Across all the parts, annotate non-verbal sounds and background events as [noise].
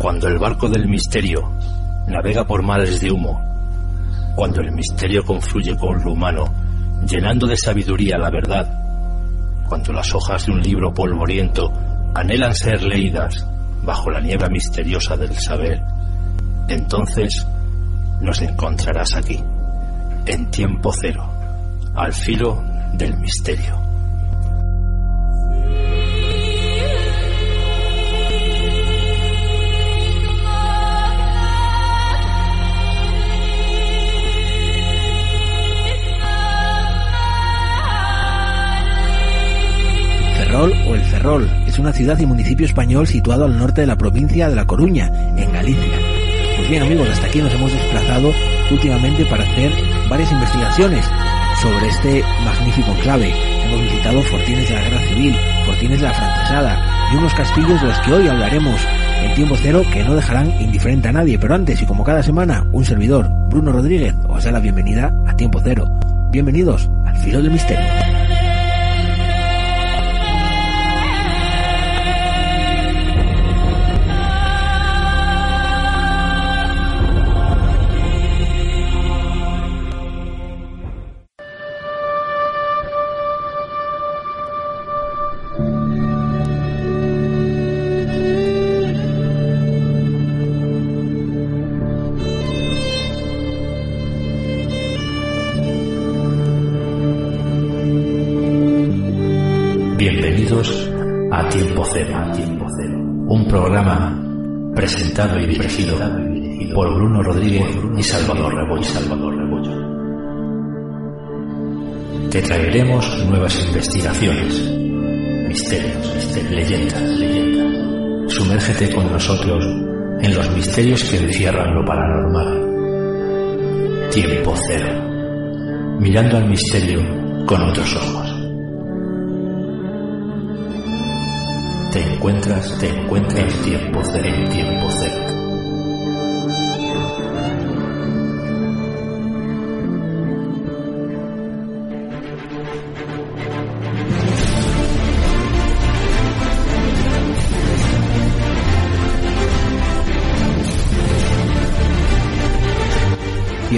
Cuando el barco del misterio navega por mares de humo, cuando el misterio confluye con lo humano, llenando de sabiduría la verdad, cuando las hojas de un libro polvoriento anhelan ser leídas bajo la niebla misteriosa del saber, entonces nos encontrarás aquí, en tiempo cero, al filo del misterio. Ferrol o El Ferrol es una ciudad y municipio español situado al norte de la provincia de La Coruña, en Galicia. Pues bien amigos, hasta aquí nos hemos desplazado últimamente para hacer varias investigaciones sobre este magnífico enclave. Hemos visitado fortines de la Guerra Civil, fortines de la Francesada y unos castillos de los que hoy hablaremos en tiempo cero que no dejarán indiferente a nadie. Pero antes y como cada semana, un servidor, Bruno Rodríguez, os da la bienvenida a tiempo cero. Bienvenidos al filo del misterio. Te traeremos nuevas investigaciones, misterios, misterios, leyendas, leyendas. Sumérgete con nosotros en los misterios que encierran lo paranormal. Tiempo Cero, mirando al misterio con otros ojos. te encuentras, te encuentras en tiempo cero, en tiempo cero.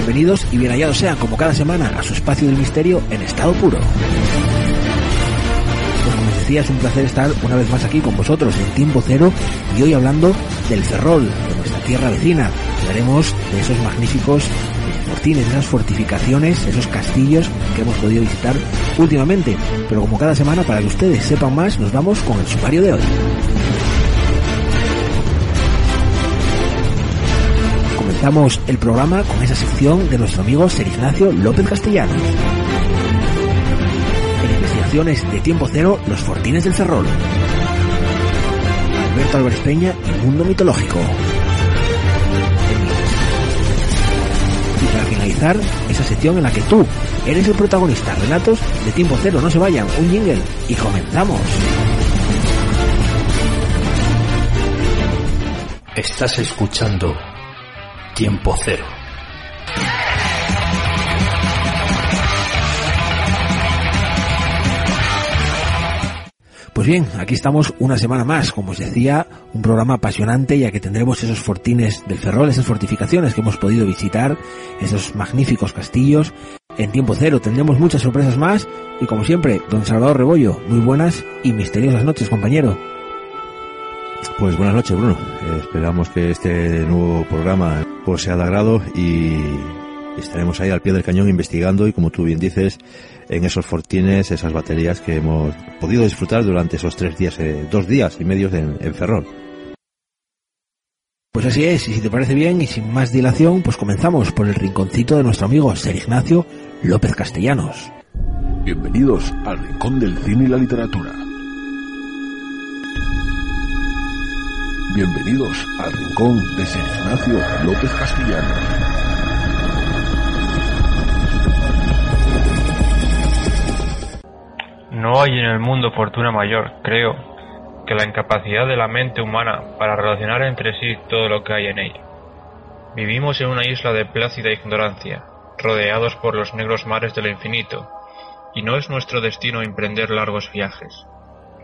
Bienvenidos y bien hallados sean, como cada semana, a su espacio del misterio en estado puro. Pues como les decía, es un placer estar una vez más aquí con vosotros en Tiempo Cero y hoy hablando del Ferrol, de nuestra tierra vecina. Hablaremos de esos magníficos fortines, esas fortificaciones, esos castillos que hemos podido visitar últimamente. Pero como cada semana, para que ustedes sepan más, nos vamos con el sumario de hoy. Comenzamos el programa con esa sección de nuestro amigo Ser Ignacio López Castellanos. En investigaciones de tiempo cero, los fortines del Ferrol. Alberto Álvarez Peña y Mundo Mitológico. Y para finalizar, esa sección en la que tú eres el protagonista. Relatos de tiempo cero, no se vayan, un jingle y comenzamos. Estás escuchando Tiempo Cero. Pues bien, aquí estamos una semana más, como os decía, un programa apasionante ya que tendremos esos fortines del Ferrol, esas fortificaciones que hemos podido visitar, esos magníficos castillos. En tiempo cero tendremos muchas sorpresas más y como siempre, don Salvador Rebollo, muy buenas y misteriosas noches, compañero. Pues buenas noches, Bruno. Esperamos que este nuevo programa sea de agrado y estaremos ahí al pie del cañón investigando y como tú bien dices, en esos fortines, esas baterías que hemos podido disfrutar durante esos tres días, eh, dos días y medios en, en Ferrol. Pues así es, y si te parece bien y sin más dilación, pues comenzamos por el rinconcito de nuestro amigo Ser Ignacio López Castellanos. Bienvenidos al Rincón del Cine y la Literatura. Bienvenidos al Rincón de Ser Ignacio López Castellanos. No hay en el mundo fortuna mayor, creo, que la incapacidad de la mente humana para relacionar entre sí todo lo que hay en ella. Vivimos en una isla de plácida ignorancia, rodeados por los negros mares del infinito, y no es nuestro destino emprender largos viajes.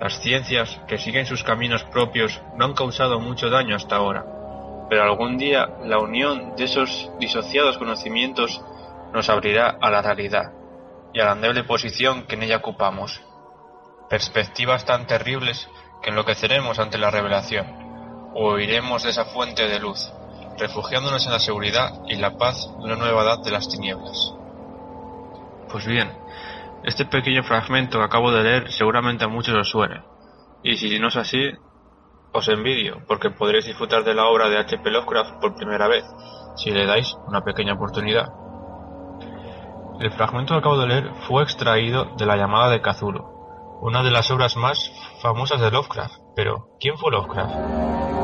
Las ciencias, que siguen sus caminos propios, no han causado mucho daño hasta ahora, pero algún día la unión de esos disociados conocimientos nos abrirá a la realidad y a la endeble posición que en ella ocupamos. Perspectivas tan terribles que enloqueceremos ante la revelación, o huiremos de esa fuente de luz, refugiándonos en la seguridad y la paz de una nueva edad de las tinieblas. Pues bien, este pequeño fragmento que acabo de leer seguramente a muchos os suene, y si no es así, os envidio, porque podréis disfrutar de la obra de H.P. Lovecraft por primera vez, si le dais una pequeña oportunidad. El fragmento que acabo de leer fue extraído de La llamada de Cthulhu, una de las obras más famosas de Lovecraft. Pero, ¿quién fue Lovecraft?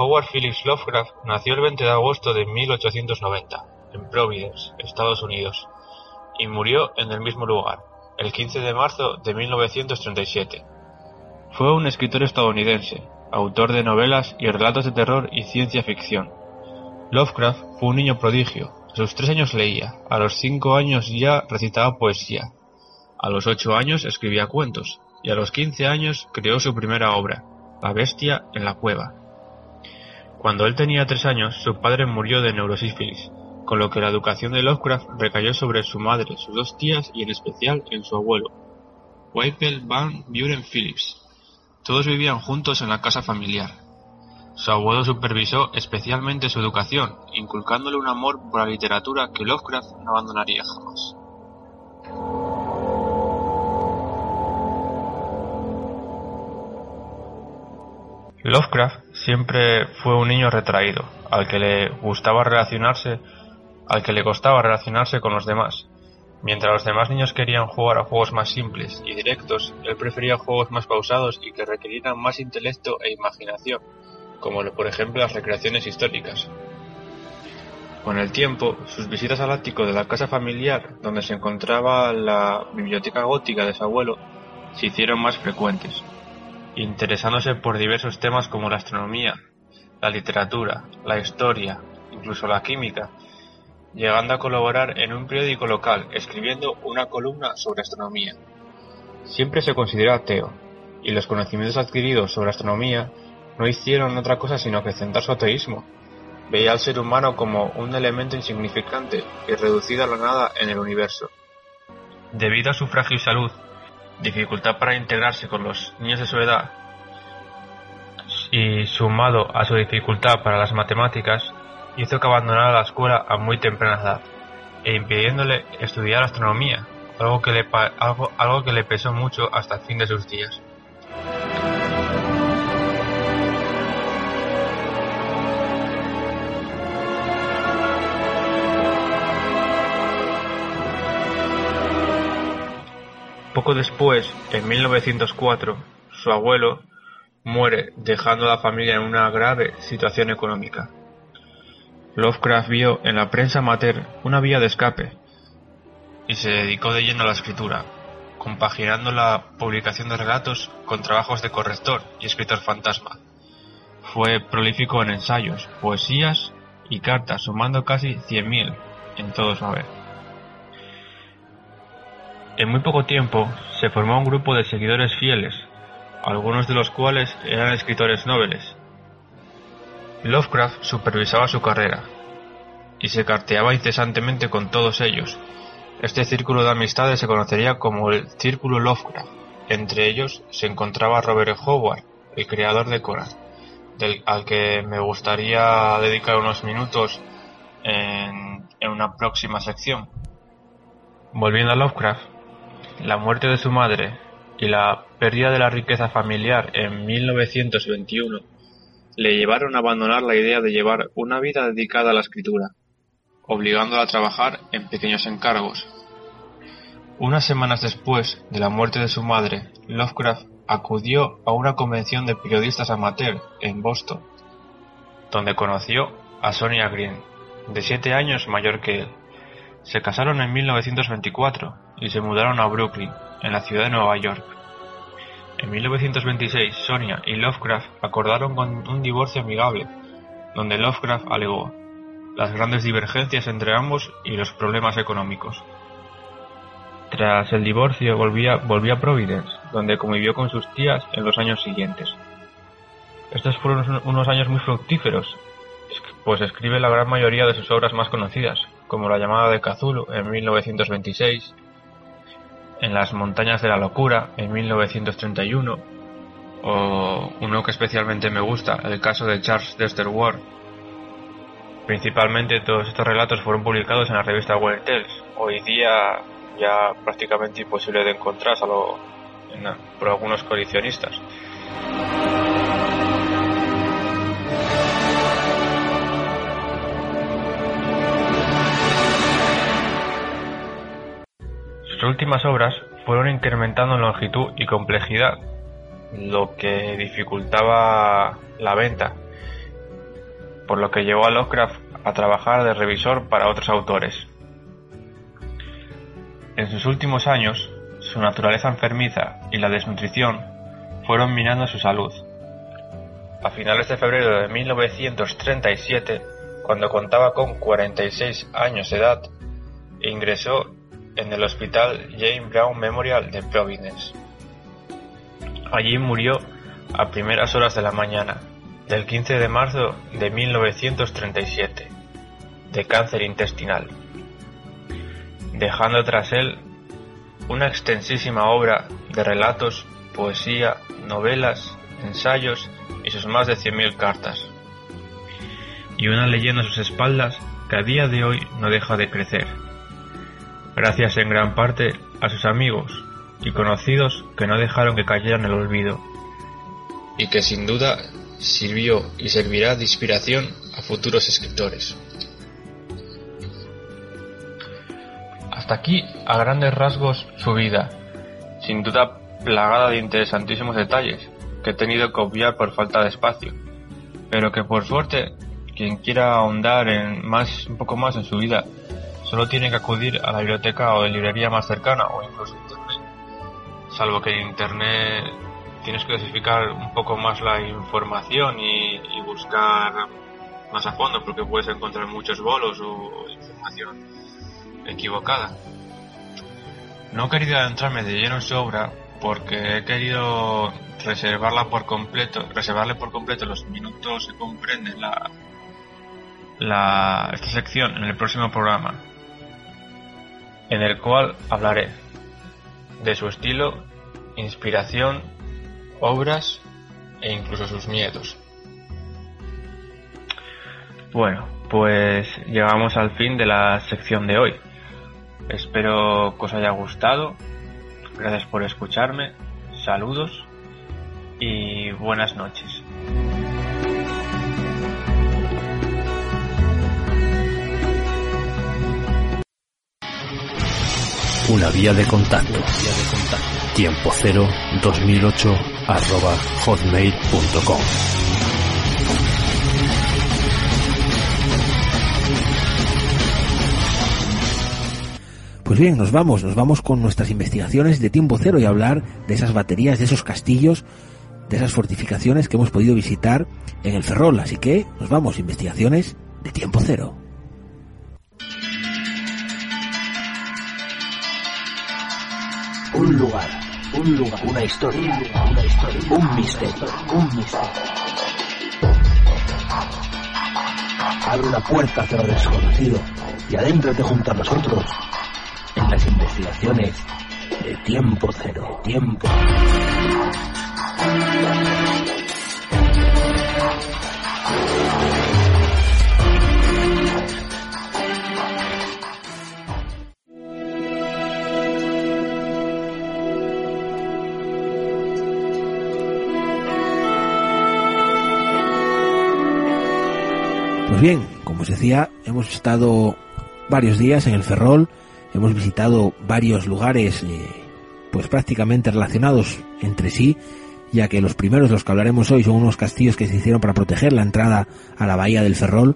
Howard Phillips Lovecraft nació el 20 de agosto de 1890 en Providence, Estados Unidos, y murió en el mismo lugar, el 15 de marzo de 1937. Fue un escritor estadounidense, autor de novelas y relatos de terror y ciencia ficción. Lovecraft fue un niño prodigio. A sus tres años leía, a los cinco años ya recitaba poesía, a los ocho años escribía cuentos, y a los quince años creó su primera obra, La bestia en la cueva. Cuando él tenía tres años, su padre murió de neurosífilis, con lo que la educación de Lovecraft recayó sobre su madre, sus dos tías y en especial en su abuelo, Wycliffe Van Buren Phillips. Todos vivían juntos en la casa familiar. Su abuelo supervisó especialmente su educación, inculcándole un amor por la literatura que Lovecraft no abandonaría jamás. Lovecraft siempre fue un niño retraído, al que le gustaba relacionarse al que le costaba relacionarse con los demás. Mientras los demás niños querían jugar a juegos más simples y directos, él prefería juegos más pausados y que requerieran más intelecto e imaginación, como por ejemplo las recreaciones históricas. Con el tiempo, sus visitas al ático de la casa familiar, donde se encontraba la biblioteca gótica de su abuelo, se hicieron más frecuentes, interesándose por diversos temas como la astronomía, la literatura, la historia, incluso la química, llegando a colaborar en un periódico local escribiendo una columna sobre astronomía. Siempre se considera ateo, y los conocimientos adquiridos sobre astronomía no hicieron otra cosa sino acrecentar su ateísmo. Veía al ser humano como un elemento insignificante y reducido a la nada en el universo. Debido a su frágil salud, dificultad para integrarse con los niños de su edad, y sumado a su dificultad para las matemáticas, hizo que abandonara la escuela a muy temprana edad, e impidiéndole estudiar astronomía, algo que le, algo, algo que le pesó mucho hasta el fin de sus días. Después, en 1904, su abuelo muere dejando a la familia en una grave situación económica. Lovecraft vio en la prensa amateur una vía de escape y se dedicó de lleno a la escritura, compaginando la publicación de relatos con trabajos de corrector y escritor fantasma. Fue prolífico en ensayos, poesías y cartas, sumando casi 100.000 en todo su haber. En muy poco tiempo se formó un grupo de seguidores fieles, algunos de los cuales eran escritores nobles, Lovecraft supervisaba su carrera, y se carteaba incesantemente con todos ellos. Este círculo de amistades se conocería como el Círculo Lovecraft. Entre ellos se encontraba Robert Howard, el creador de Conan, al que me gustaría dedicar unos minutos en, en una próxima sección. Volviendo a Lovecraft, la muerte de su madre y la pérdida de la riqueza familiar en 1921 le llevaron a abandonar la idea de llevar una vida dedicada a la escritura, obligándola a trabajar en pequeños encargos. Unas semanas después de la muerte de su madre, Lovecraft acudió a una convención de periodistas amateur en Boston, donde conoció a Sonia Green, de siete años mayor que él. Se casaron en 1924 y se mudaron a Brooklyn, en la ciudad de Nueva York. En 1926, Sonia y Lovecraft acordaron un divorcio amigable, donde Lovecraft alegó: las grandes divergencias entre ambos y los problemas económicos. Tras el divorcio volvió a Providence, donde convivió con sus tías en los años siguientes. Estos fueron unos años muy fructíferos, pues escribe la gran mayoría de sus obras más conocidas, como La llamada de Cthulhu en 1926, En las montañas de la locura en 1931, o uno que especialmente me gusta, el caso de Charles Dexter Ward. Principalmente todos estos relatos fueron publicados en la revista Weird Tales. Hoy día ya prácticamente imposible de encontrar, salvo por algunos coleccionistas. Sus últimas obras fueron incrementando en longitud y complejidad, lo que dificultaba la venta, por lo que llevó a Lovecraft a trabajar de revisor para otros autores. En sus últimos años, su naturaleza enfermiza y la desnutrición fueron minando su salud. A finales de febrero de 1937, cuando contaba con 46 años de edad, ingresó en el Hospital Jane Brown Memorial de Providence. Allí murió a primeras horas de la mañana del 15 de marzo de 1937, de cáncer intestinal dejando tras él una extensísima obra de relatos, poesía, novelas, ensayos y sus más de 100.000 cartas. Y una leyenda a sus espaldas que a día de hoy no deja de crecer, gracias en gran parte a sus amigos y conocidos que no dejaron que cayeran en el olvido, y que sin duda sirvió y servirá de inspiración a futuros escritores. Hasta aquí, a grandes rasgos, su vida, sin duda plagada de interesantísimos detalles, que he tenido que obviar por falta de espacio, pero que por suerte, quien quiera ahondar en más, un poco más en su vida, solo tiene que acudir a la biblioteca o librería más cercana o incluso internet, salvo que en internet tienes que clasificar un poco más la información y, y buscar más a fondo porque puedes encontrar muchos bolos o información equivocada. No he querido adentrarme de lleno en su obra porque he querido reservarla por completo, reservarle por completo los minutos que comprende la, la, esta sección en el próximo programa, en el cual hablaré de su estilo, inspiración, obras e incluso sus miedos. Bueno, pues llegamos al fin de la sección de hoy. Espero que os haya gustado. Gracias por escucharme. Saludos y buenas noches. Una vía de contacto. Tiempo cero 2008 arroba hotmail.com. Pues bien, nos vamos, nos vamos con nuestras investigaciones de tiempo cero y hablar de esas baterías, de esos castillos, de esas fortificaciones que hemos podido visitar en el Ferrol. Así que nos vamos, investigaciones de tiempo cero. Un lugar, un lugar, una historia, una historia, un misterio, un misterio. Abre una puerta hacia lo desconocido y adéntrate junto a nosotros en las investigaciones de tiempo cero, tiempo. Pues bien, como os decía, hemos estado varios días en el Ferrol, hemos visitado varios lugares eh, pues prácticamente relacionados entre sí, ya que los primeros, los que hablaremos hoy, son unos castillos que se hicieron para proteger la entrada a la bahía del Ferrol,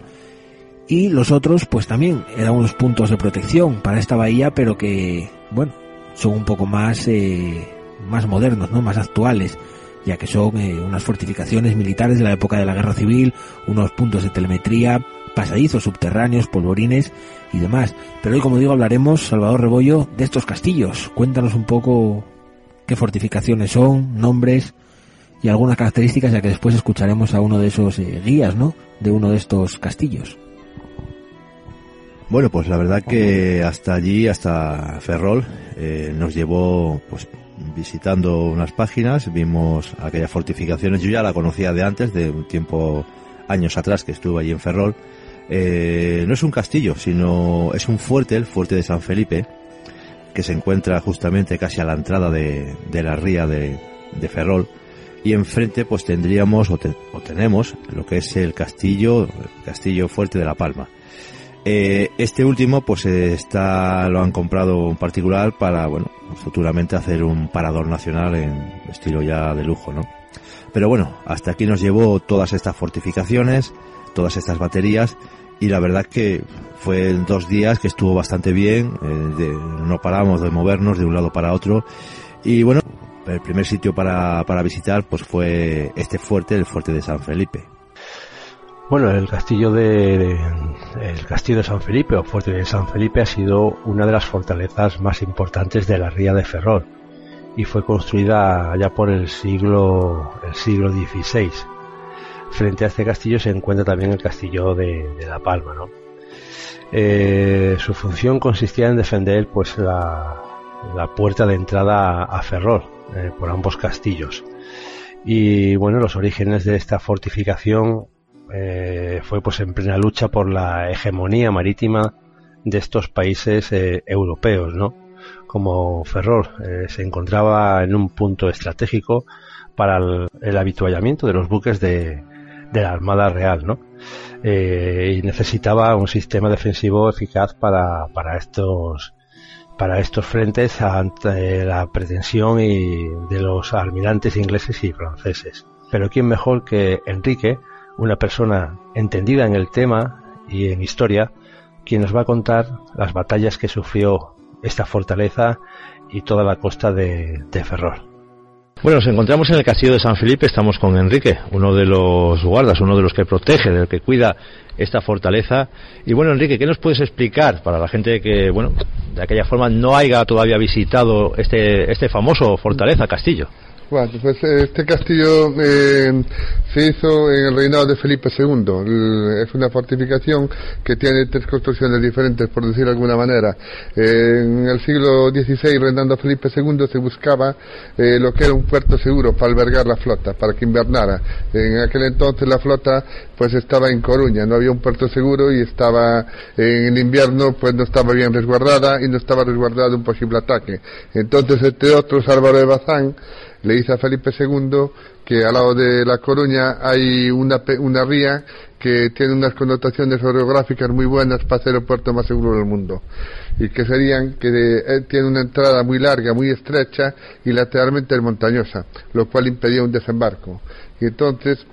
y los otros pues también eran unos puntos de protección para esta bahía, pero que, bueno, son un poco más, eh, más modernos, ¿no? Más actuales, ya que son eh, unas fortificaciones militares de la época de la guerra civil, unos puntos de telemetría, pasadizos subterráneos, polvorines y demás. Pero hoy, como digo, hablaremos, Salvador Rebollo, de estos castillos. Cuéntanos un poco qué fortificaciones son, nombres y algunas características, ya que después escucharemos a uno de esos eh, guías, ¿no? De uno de estos castillos. Bueno, pues la verdad que hasta allí, hasta Ferrol, eh, nos llevó, pues visitando unas páginas, vimos aquellas fortificaciones. Yo ya la conocía de antes, de un tiempo, años atrás, que estuve allí en Ferrol. Eh, no es un castillo, sino es un fuerte, el fuerte de San Felipe, que se encuentra justamente casi a la entrada de, la ría de, Ferrol. Y enfrente, pues tendríamos o, o tenemos lo que es el castillo, el castillo fuerte de La Palma eh, este último, pues está, lo han comprado un particular para, bueno, futuramente hacer un parador nacional en estilo ya de lujo, ¿no? Pero bueno, hasta aquí nos llevó todas estas fortificaciones, todas estas baterías, y la verdad que fue dos días que estuvo bastante bien, eh, no paramos de movernos de un lado para otro, y bueno, el primer sitio para, para visitar pues fue este fuerte, el fuerte de San Felipe. Bueno, el castillo de el castillo de San Felipe o fuerte de San Felipe ha sido una de las fortalezas más importantes de la ría de Ferrol y fue construida allá por el siglo el siglo XVI. Frente a este castillo se encuentra también el castillo de, La Palma, ¿no? Eh, su función consistía en defender pues la, puerta de entrada a Ferrol eh, por ambos castillos. Y bueno, los orígenes de esta fortificación eh, fue pues en plena lucha por la hegemonía marítima de estos países eh, europeos, ¿no? Como Ferrol eh, se encontraba en un punto estratégico para el, habituallamiento de los buques de, la Armada Real, ¿no? y necesitaba un sistema defensivo eficaz para, para estos para estos frentes ante la pretensión y de los almirantes ingleses y franceses. Pero quién mejor que Enrique una persona entendida en el tema y en historia, quien nos va a contar las batallas que sufrió esta fortaleza y toda la costa de, Ferrol. Bueno, nos encontramos en el castillo de San Felipe, estamos con Enrique, uno de los guardas, uno de los que protege, del que cuida esta fortaleza. Y bueno, Enrique, ¿qué nos puedes explicar para la gente que, bueno, de aquella forma no haya todavía visitado este, este famoso fortaleza, castillo? Bueno, pues este castillo eh, se hizo en el reinado de Felipe II. es una fortificación que tiene tres construcciones diferentes, por decir de alguna manera. en el siglo XVI, reinando Felipe II, se buscaba eh, lo que era un puerto seguro para albergar la flota, para que invernara. En aquel entonces la flota pues estaba en Coruña, no había un puerto seguro y estaba en el invierno pues no estaba bien resguardada y no estaba resguardado un posible ataque. Entonces, entre otros, Álvaro de Bazán le dice a Felipe II que al lado de La Coruña hay una, una ría que tiene unas connotaciones orográficas muy buenas para ser el puerto más seguro del mundo. Y que serían que eh, tiene una entrada muy larga, muy estrecha y lateralmente montañosa, lo cual impedía un desembarco. Y entonces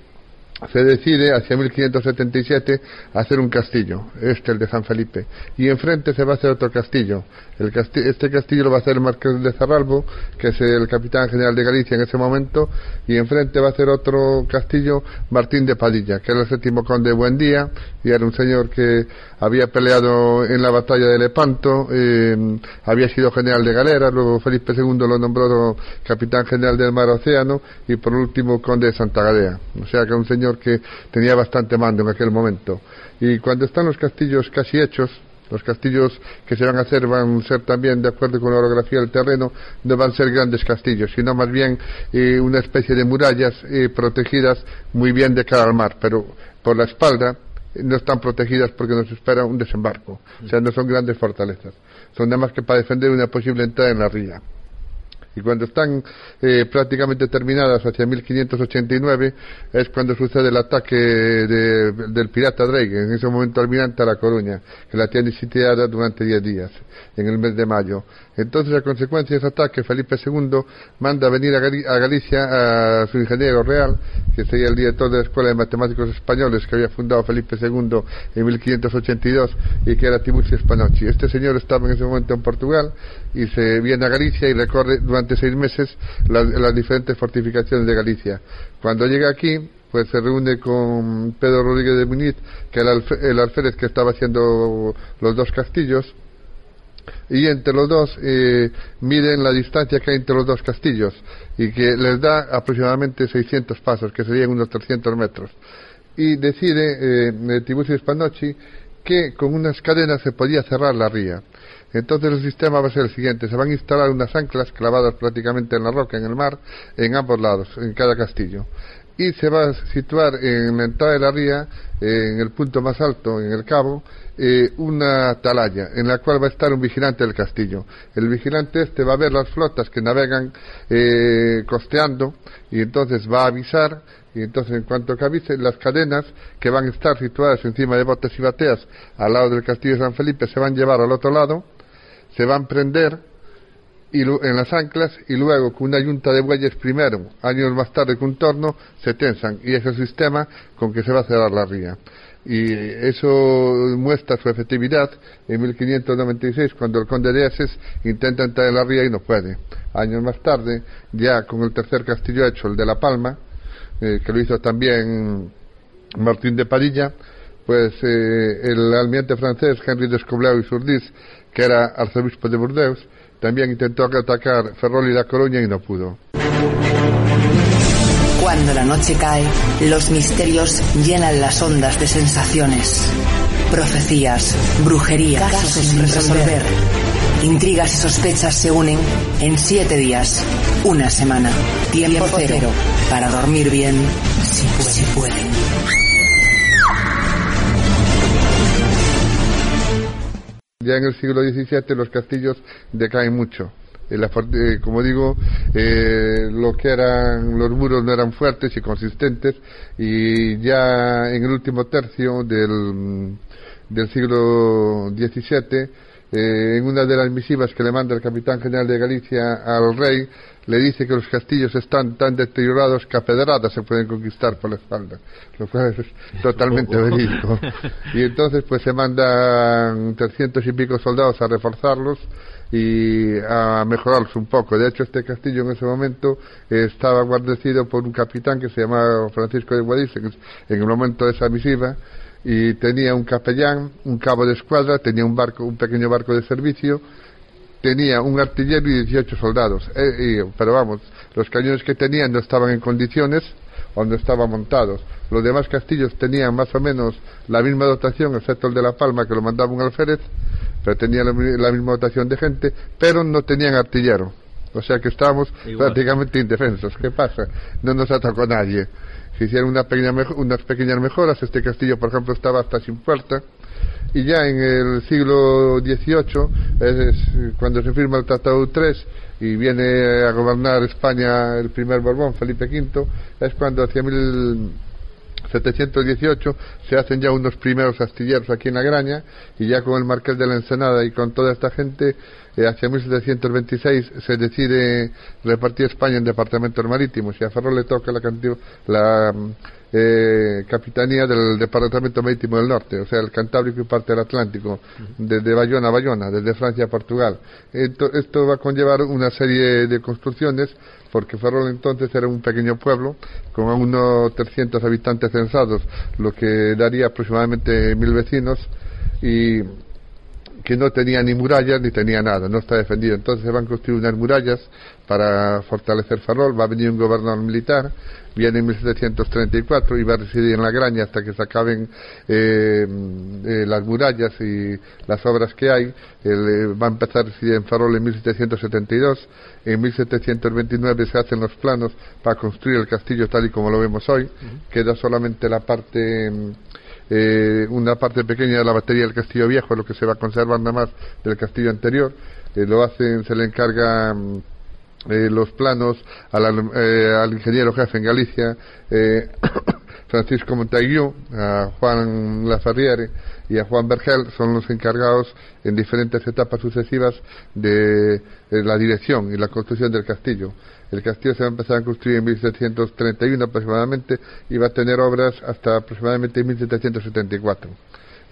se decide hacia 1577 hacer un castillo, este el de San Felipe, y enfrente se va a hacer otro castillo. este castillo lo va a hacer el marqués de Zarralbo, que es el capitán general de Galicia en ese momento, y enfrente va a ser otro castillo Martín de Padilla, que era el séptimo conde. De Buendía, y era un señor que había peleado en la batalla de Lepanto, eh, había sido general de galera, luego Felipe II lo nombró capitán general del mar Océano, y por último conde de Santa Gadea. O sea que un señor que tenía bastante mando en aquel momento. Y cuando están los castillos casi hechos, los castillos que se van a hacer van a ser también, de acuerdo con la orografía del terreno, no van a ser grandes castillos, sino más bien eh, una especie de murallas eh, protegidas muy bien de cara al mar, pero por la espalda no están protegidas porque nos espera un desembarco. O sea, no son grandes fortalezas. Son nada más que para defender una posible entrada en la ría y cuando están eh, prácticamente terminadas hacia 1589 es cuando sucede el ataque del pirata Drake, en ese momento almirante a La Coruña, que la tiene sitiada durante 10 días, en el mes de mayo. Entonces, a consecuencia de ese ataque, Felipe II manda a venir a, Galicia a su ingeniero real, que sería el director de la Escuela de Matemáticos Españoles que había fundado Felipe II en 1582 y que era Tiburcio Spanocchi. Este señor estaba en ese momento en Portugal y se viene a Galicia y recorre durante seis meses las, diferentes fortificaciones de Galicia. Cuando llega aquí, pues se reúne con Pedro Rodríguez de Muniz, que era el, alférez que estaba haciendo los dos castillos, y entre los dos eh, miden la distancia que hay entre los dos castillos y que les da aproximadamente 600 pasos, que serían unos 300 metros. Y decide eh, Tiburcio que con unas cadenas se podía cerrar la ría. Entonces el sistema va a ser el siguiente, se van a instalar unas anclas clavadas prácticamente en la roca, en el mar, en ambos lados, en cada castillo. Y se va a situar en la entrada de la ría, en el punto más alto, en el cabo, eh, una atalaya en la cual va a estar un vigilante del castillo. El vigilante este va a ver las flotas que navegan eh, costeando y entonces va a avisar y entonces en cuanto que avise las cadenas que van a estar situadas encima de botes y bateas al lado del castillo de San Felipe se van a llevar al otro lado se van a prender y, en las anclas y luego con una yunta de bueyes primero, años más tarde con un torno, se tensan y es el sistema con que se va a cerrar la ría. Y eso muestra su efectividad en 1596 cuando el conde de Eses intenta entrar en la ría y no puede. Años más tarde, ya con el tercer castillo hecho, el de La Palma, eh, que lo hizo también Martín de Padilla, pues eh, el almirante francés Henry de Escobleo y Surdis que era arzobispo de Burdeos, también intentó atacar Ferrol y La Coruña y no pudo. Cuando la noche cae, los misterios llenan las ondas de sensaciones. Profecías, brujería, casos sin resolver. Intrigas y sospechas se unen en siete días, una semana. Tiempo cero para dormir bien si pueden. Ya en el siglo XVII los castillos decaen mucho. Eh, como digo, eh, lo que eran los muros no eran fuertes y consistentes y ya en el último tercio del, del siglo XVII eh, en una de las misivas que le manda el capitán general de Galicia al rey, le dice que los castillos están tan deteriorados que a pedradas se pueden conquistar por la espalda, lo cual es [laughs] totalmente verídico. Y entonces pues se mandan 300 y pico soldados a reforzarlos y a mejorarlos un poco. De hecho, este castillo en ese momento estaba guardecido por un capitán que se llamaba Francisco de Guadix en el momento de esa misiva y tenía un capellán, un cabo de escuadra, tenía un barco, un pequeño barco de servicio, tenía un artillero y 18 soldados. Eh, pero vamos, los cañones que tenían no estaban en condiciones no estaban montados. Los demás castillos tenían más o menos la misma dotación, excepto el de La Palma, que lo mandaba un alférez, pero tenía la, misma dotación de gente, pero no tenían artillero. O sea que estábamos prácticamente indefensos. ¿Qué pasa? No nos atacó nadie se hicieron una pequeña unas pequeñas mejoras. Este castillo, por ejemplo, estaba hasta sin puerta. Y ya en el siglo XVIII, es, cuando se firma el Tratado Utrecht y viene a gobernar España el primer Borbón, Felipe V, es cuando hacia 1718 se hacen ya unos primeros astilleros aquí en la Graña y ya con el Marqués de la Ensenada y con toda esta gente eh, hacia 1726 se decide repartir España en departamentos marítimos y a Ferrol le toca la, la eh, capitanía del departamento marítimo del norte, o sea, el Cantábrico y parte del Atlántico, desde Bayona a Bayona, desde Francia a Portugal. Esto, va a conllevar una serie de construcciones, porque Ferrol entonces era un pequeño pueblo con unos 300 habitantes censados, lo que daría aproximadamente mil vecinos y que no tenía ni murallas ni tenía nada, no está defendido. Entonces se van a construir unas murallas para fortalecer Ferrol, va a venir un gobernador militar, viene en 1734 y va a residir en la Graña hasta que se acaben eh, eh, las murallas y las obras que hay. Él, eh, va a empezar a residir en Ferrol en 1772, en 1729 se hacen los planos para construir el castillo tal y como lo vemos hoy, queda solamente la parte eh, una parte pequeña de la batería del castillo viejo, lo que se va nada más del castillo anterior. Eh, lo hacen, se le encarga mm, eh, los planos al, ingeniero jefe en Galicia, [coughs] Francisco Montaguillo, a Juan Lafarriere y a Juan Vergel son los encargados en diferentes etapas sucesivas de la dirección y la construcción del castillo. El castillo se va a empezar a construir en 1731 aproximadamente y va a tener obras hasta aproximadamente 1774.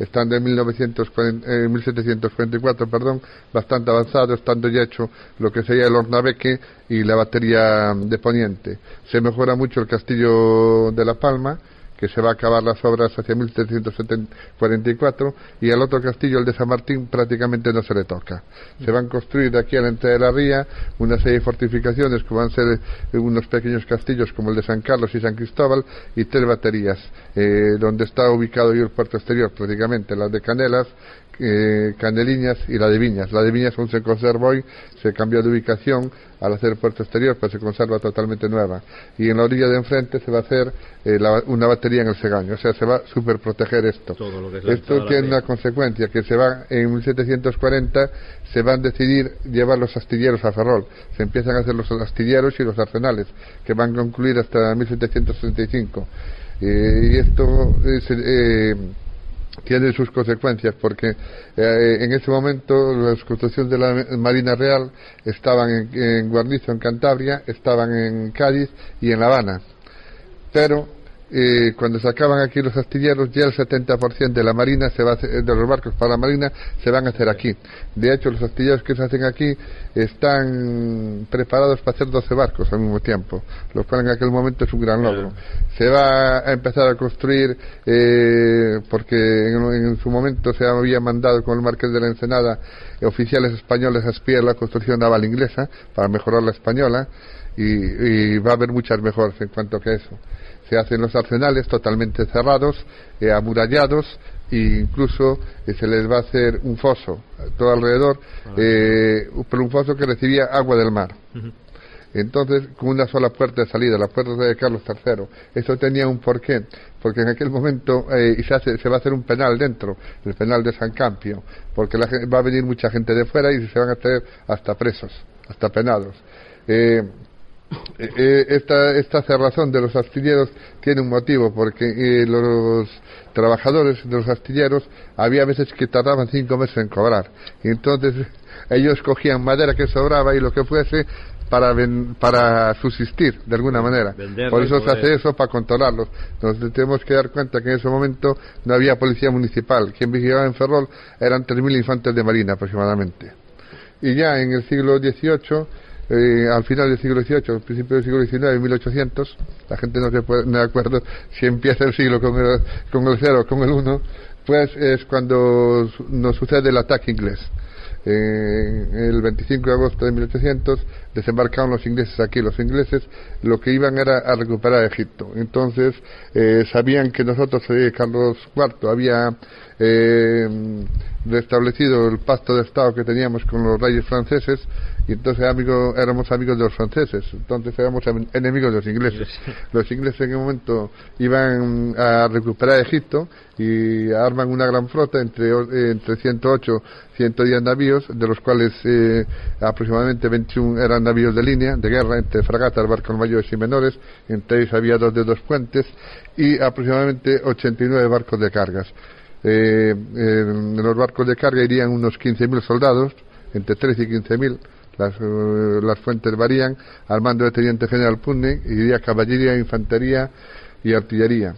Están de 1940, eh, 1744, perdón, bastante avanzados, estando ya hecho lo que sería el Ornabeque y la batería de Poniente. Se mejora mucho el castillo de La Palma, que se va a acabar las obras hacia 1744 y el otro castillo, el de San Martín, prácticamente no se le toca. Se van a construir aquí a la entrada de la ría una serie de fortificaciones que van a ser eh, unos pequeños castillos como el de San Carlos y San Cristóbal y tres baterías, eh, donde está ubicado hoy el puerto exterior prácticamente, las de Canelas, eh, Caneliñas y la de Viñas. La de Viñas aún se conserva hoy, se cambió de ubicación al hacer el puerto exterior, pero se conserva totalmente nueva. Y en la orilla de enfrente se va a hacer eh, la- una batería en el Segaño, o sea, se va a superproteger esto. Todo lo que es la Esto tiene una consecuencia, que se va en 1740 se van a decidir llevar los astilleros a Ferrol. Se empiezan a hacer los astilleros y los arsenales, que van a concluir hasta 1735. Eh, y esto es, eh, tiene sus consecuencias porque eh, en ese momento las construcciones de la Marina Real estaban en, en Guarnizo, en Cantabria, estaban en Cádiz y en La Habana. Pero eh, cuando se acaban aquí los astilleros, ya el 70% de la marina se va a hacer- de los barcos para la marina se van a hacer aquí. De hecho, los astilleros que se hacen aquí están preparados para hacer 12 barcos al mismo tiempo, lo cual en aquel momento es un gran logro. Se va a empezar a construir, eh, porque en, en su momento se había mandado con el Marqués de la Ensenada eh, oficiales españoles a espiar la construcción naval inglesa para mejorar la española y, y va a haber muchas mejoras en cuanto a eso. Se hacen los arsenales totalmente cerrados, eh, amurallados e incluso eh, se les va a hacer un foso eh, todo alrededor, eh, pero un foso que recibía agua del mar. Entonces, con una sola puerta de salida, la puerta de Carlos III. Eso tenía un porqué, porque en aquel momento eh, y se, hace- se va a hacer un penal dentro, el penal de San Campio, porque la va a venir mucha gente de fuera y se van a traer hasta presos, hasta penados. Eh, eh, eh, esta, esta cerrazón de los astilleros tiene un motivo, porque eh, los trabajadores de los astilleros había veces que tardaban cinco meses en cobrar. Y entonces [laughs] ellos cogían madera que sobraba y lo que fuese para, ven- para subsistir de alguna manera. Por eso se hace eso para controlarlos. Nos tenemos que dar cuenta que en ese momento no había policía municipal. Quien vigilaba en Ferrol eran 3.000 infantes de marina aproximadamente. Y ya en el siglo XVIII, eh, al final del siglo XVIII, al principio del siglo XIX, 1800, la gente no se puede, acuerdo si empieza el siglo con el, con el cero o con el uno, pues es cuando nos sucede el ataque inglés. Eh, el 25 de agosto de 1800 desembarcaron los ingleses aquí. Los ingleses lo que iban era a recuperar Egipto. Entonces eh, sabían que nosotros, eh, Carlos IV, había eh, restablecido el pacto de Estado que teníamos con los reyes franceses y entonces amigo, éramos amigos de los franceses. Entonces éramos em- enemigos de los ingleses. Los ingleses en un momento iban a recuperar Egipto y arman una gran flota entre, entre 108 110 navíos, de los cuales eh, aproximadamente 21 eran navíos de línea, de guerra, entre fragatas, barcos mayores y menores, entre ellos había dos de dos puentes, y aproximadamente 89 barcos de cargas. Eh, en los barcos de carga irían unos 15.000 soldados, entre 13 y 15.000, las, eh, las fuentes varían, al mando del teniente general Putney, iría caballería, infantería y artillería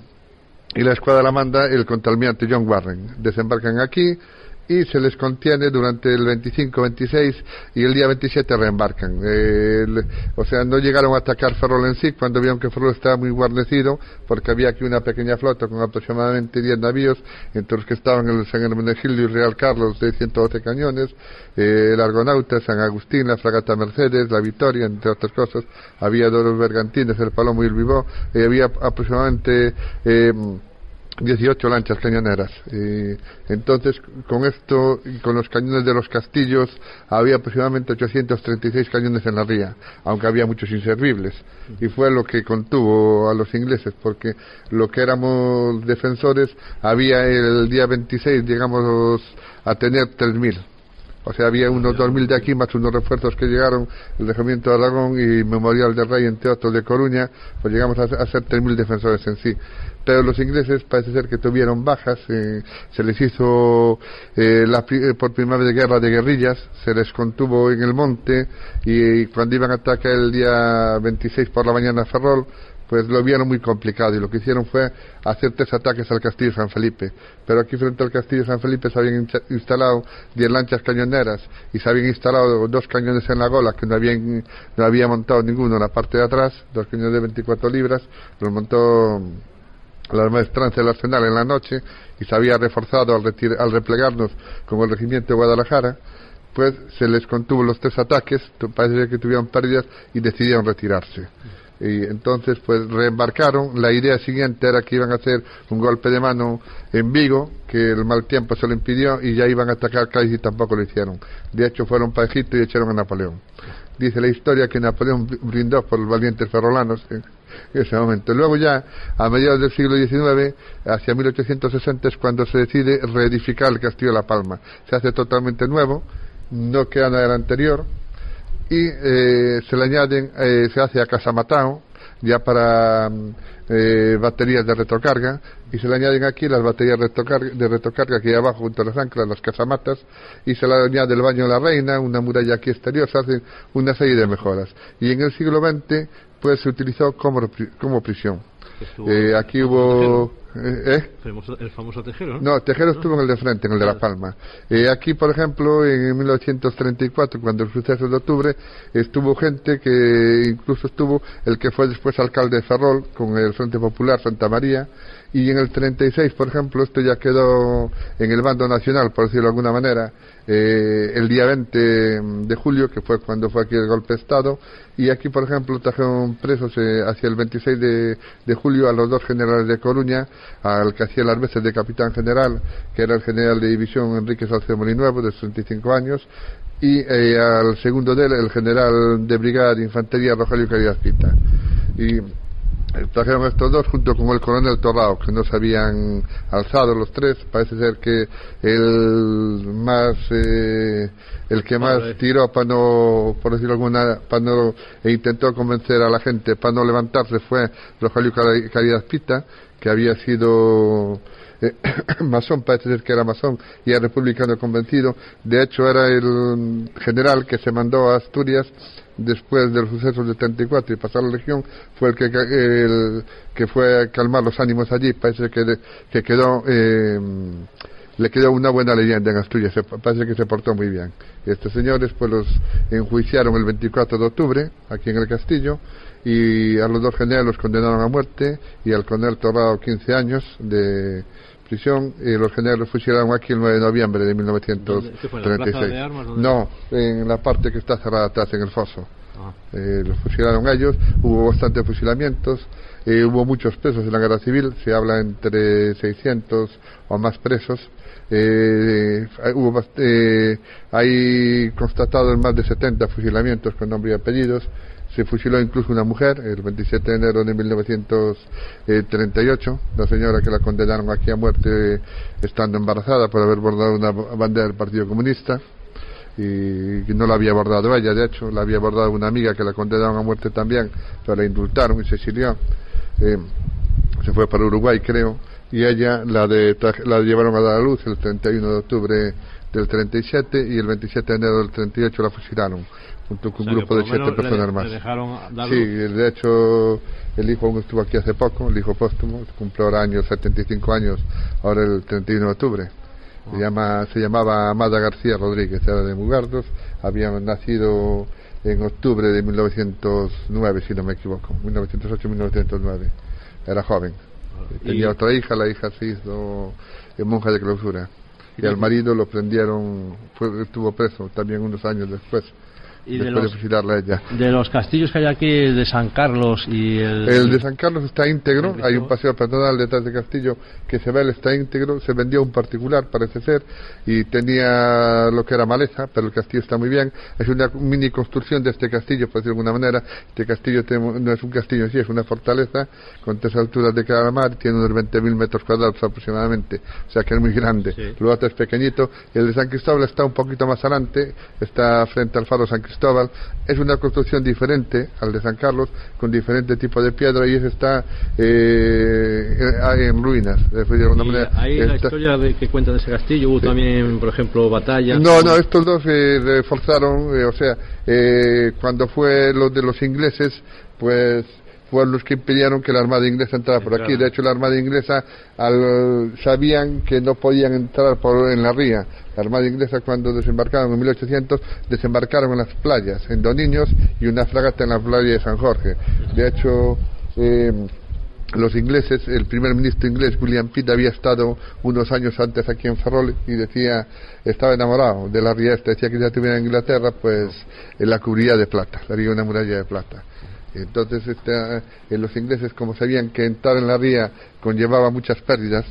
y la escuadra la manda el contraalmirante John Warren. Desembarcan aquí y se les contiene durante el 25-26 y el día 27 reembarcan. Eh, el- o sea, no llegaron a atacar Ferrol en sí cuando vieron que Ferrol estaba muy guarnecido porque había aquí una pequeña flota con aproximadamente 10 navíos, entre los que estaban el San Hermenegildo y Real Carlos de 112 cañones, eh, el Argonauta, San Agustín, la fragata Mercedes, la Victoria, entre otras cosas. Había dos bergantines, el Palomo y el Vivó, y había aproximadamente eh, 18 lanchas cañoneras. Entonces, con esto y con los cañones de los castillos, había aproximadamente 836 cañones en la ría, aunque había muchos inservibles. Y fue lo que contuvo a los ingleses, porque lo que éramos defensores, había el día 26, digamos, a tener 3.000. O sea, había unos 2.000 de aquí, más unos refuerzos que llegaron, el Regimiento de Aragón y Memorial del Rey, entre otros de Coruña, pues llegamos a, a ser 3.000 defensores en sí. Pero los ingleses parece ser que tuvieron bajas, eh, se les hizo eh, la, eh, por primera vez guerra de guerrillas, se les contuvo en el monte y, cuando iban a atacar el día 26 por la mañana a Ferrol, pues lo vieron muy complicado y lo que hicieron fue hacer tres ataques al castillo de San Felipe. Pero aquí frente al castillo de San Felipe se habían instalado diez lanchas cañoneras y se habían instalado dos cañones en la gola que no habían no había montado ninguno en la parte de atrás, dos cañones de 24 libras, los montó la maestranza del arsenal en la noche y se había reforzado al, al replegarnos con el regimiento de Guadalajara pues se les contuvo los tres ataques, parece que tuvieron pérdidas y decidieron retirarse y entonces pues reembarcaron. La idea siguiente era que iban a hacer un golpe de mano en Vigo, que el mal tiempo se lo impidió y ya iban a atacar Cádiz y tampoco lo hicieron. De hecho fueron para Egipto y echaron a Napoleón. Dice la historia que Napoleón brindó por los valientes ferrolanos en ese momento. Luego ya, a mediados del siglo XIX, hacia 1860 es cuando se decide reedificar el castillo de La Palma. Se hace totalmente nuevo, no queda nada del anterior, y eh, se le añaden, eh, se hace a Casamatao, ya para mm, eh, baterías de retrocarga, y se le añaden aquí las baterías de retrocarga que hay abajo junto a las anclas, las casamatas, y se le añade el baño de la reina, una muralla aquí exterior, se hacen una serie de mejoras. Y en el siglo XX, pues se utilizó como, como prisión. aquí hubo ¿Eh? El famoso Tejero, ¿no? Tejero estuvo en el de frente, en el de La Palma. Eh, aquí, por ejemplo, en 1934, cuando el suceso de octubre, estuvo gente que incluso estuvo el que fue después alcalde de Ferrol, con el Frente Popular Santa María, y en el 36, por ejemplo, esto ya quedó en el bando nacional, por decirlo de alguna manera, eh, el día 20 de julio, que fue cuando fue aquí el golpe de Estado, y aquí, por ejemplo, trajeron presos eh, hacia el 26 de, julio a los dos generales de Coruña, al que hacía las veces de capitán general, que era el general de división Enrique Salcedo Molinuevo, de 65 años, y eh, al segundo de él, el general de brigada de infantería Rogelio Caridad Pita. Y trajeron estos dos junto con el coronel Torrao, que no se habían alzado los tres. Parece ser que el más, eh, el que más tiró para no, por decirlo alguna, para no, e intentó convencer a la gente para no levantarse fue Rogelio Caridad Pita, que había sido eh, [coughs] masón, parece ser que era masón y era republicano convencido. De hecho, era el general que se mandó a Asturias después del suceso del 34 y pasar la legión fue el que, el que fue a calmar los ánimos allí. Parece que, que quedó, eh, le quedó una buena leyenda en Asturias, parece que se portó muy bien. Estos señores pues los enjuiciaron el 24 de octubre aquí en el castillo y a los dos generales los condenaron a muerte y al coronel Torrado 15 años de prisión y los generales los fusilaron aquí el 9 de noviembre de 1936. no, en la parte que está cerrada atrás, en el foso. Ah. Eh, los fusilaron ellos, hubo bastantes fusilamientos, eh, hubo muchos presos en la guerra civil, se habla entre 600 o más presos. Eh, hubo, eh, hay constatados más de 70 fusilamientos con nombre y apellidos. Se fusiló incluso una mujer el 27 de enero de 1938, la señora que la condenaron aquí a muerte estando embarazada por haber bordado una bandera del Partido Comunista. Y no la había bordado ella, de hecho, la había bordado una amiga que la condenaron a muerte también, pero la indultaron y se exilió. Eh, se fue para Uruguay, creo, y ella la, de, la llevaron a la luz el 31 de octubre del 37 y el 27 de enero del 38 la fusilaron junto con un grupo de siete personas más. sí, de hecho el hijo estuvo aquí hace poco, el hijo póstumo, cumplió ahora años, 75 años, ahora el 31 de octubre. Se, ah. llama, se llamaba Amada García Rodríguez, era de Mugardos, había nacido en octubre de 1909, si no me equivoco, 1908-1909, era joven. Tenía otra hija, la hija se hizo monja de clausura. Y al marido lo prendieron, fue, estuvo preso también unos años después y de los, de, los castillos que hay aquí de San Carlos y el el de San Carlos está íntegro. Hay un paseo peatonal detrás del castillo que se ve el está íntegro. Se vendió un particular parece ser y tenía lo que era maleza pero el castillo está muy bien. Es una mini construcción de este castillo por decirlo de alguna manera. Este castillo no es un castillo en sí es una fortaleza con tres alturas de cada mar. Tiene unos 20.000 metros cuadrados aproximadamente. O sea que es muy grande. Sí. el otro es pequeñito. El de San Cristóbal está un poquito más adelante. Está frente al faro San Cristóbal Cristóbal es una construcción diferente al de San Carlos, con diferente tipo de piedra y ese está eh, en ruinas. ¿Hay la historia de que cuenta de ese castillo? ¿Hubo también, por ejemplo, batallas? No, no, estos dos se reforzaron, eh, o sea, eh, cuando fue lo de los ingleses, pues pueblos que impidieron que la armada inglesa entrara por aquí. De hecho, la armada inglesa al, sabían que no podían entrar por, en la ría. La armada inglesa cuando desembarcaron en 1800 desembarcaron en las playas, en Doniños y una fragata en la playa de San Jorge. De hecho, eh, los ingleses, el primer ministro inglés William Pitt había estado unos años antes aquí en Ferrol y decía, estaba enamorado de la ría decía que ya tuviera en Inglaterra, pues la cubría de plata, haría una muralla de plata. Entonces este, eh, los ingleses, como sabían que entrar en la ría conllevaba muchas pérdidas,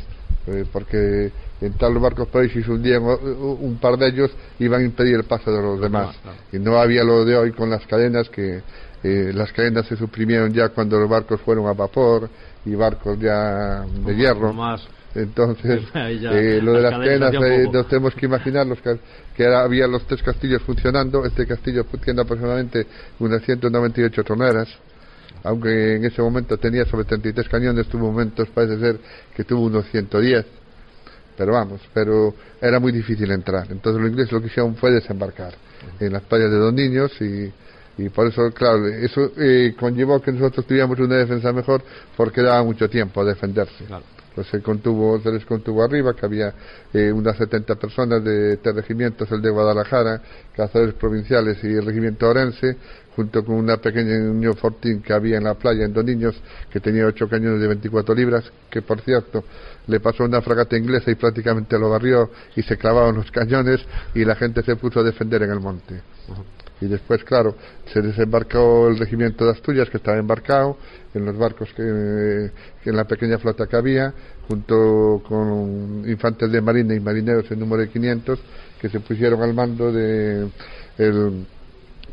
eh, porque entrar los barcos por ahí si se hundían un par de ellos iban a impedir el paso de los demás. Y no había lo de hoy con las cadenas que eh, las cadenas se suprimieron ya cuando los barcos fueron a vapor y barcos ya de hierro. Entonces, [laughs] eh, lo de las cadenas, eh, nos tenemos que imaginar los que, que había los tres castillos funcionando. Este castillo tiene aproximadamente unas 198 troneras, aunque en ese momento tenía sobre 33 cañones, tuvo momentos, parece ser, que tuvo unos 110. Pero vamos, pero era muy difícil entrar. Entonces los ingleses lo que hicieron fue desembarcar en las playas de Don Niños y y por eso, claro, eso eh, conllevó que nosotros tuviéramos una defensa mejor porque daba mucho tiempo a defenderse. Pues se, contuvo, se les contuvo arriba, que había eh, unas 70 personas de tres regimientos, el de Guadalajara, cazadores provinciales y el regimiento orense, junto con una pequeña unión fortín que había en la playa en Doniños, que tenía ocho cañones de 24 libras, que por cierto le pasó una fragata inglesa y prácticamente lo barrió y se clavaron los [laughs] cañones y la gente se puso a defender en el monte y después, claro, se desembarcó el regimiento de Asturias, que estaba embarcado en los barcos que, en la pequeña flota que había, junto con infantes de marina y marineros en número de 500, que se pusieron al mando de el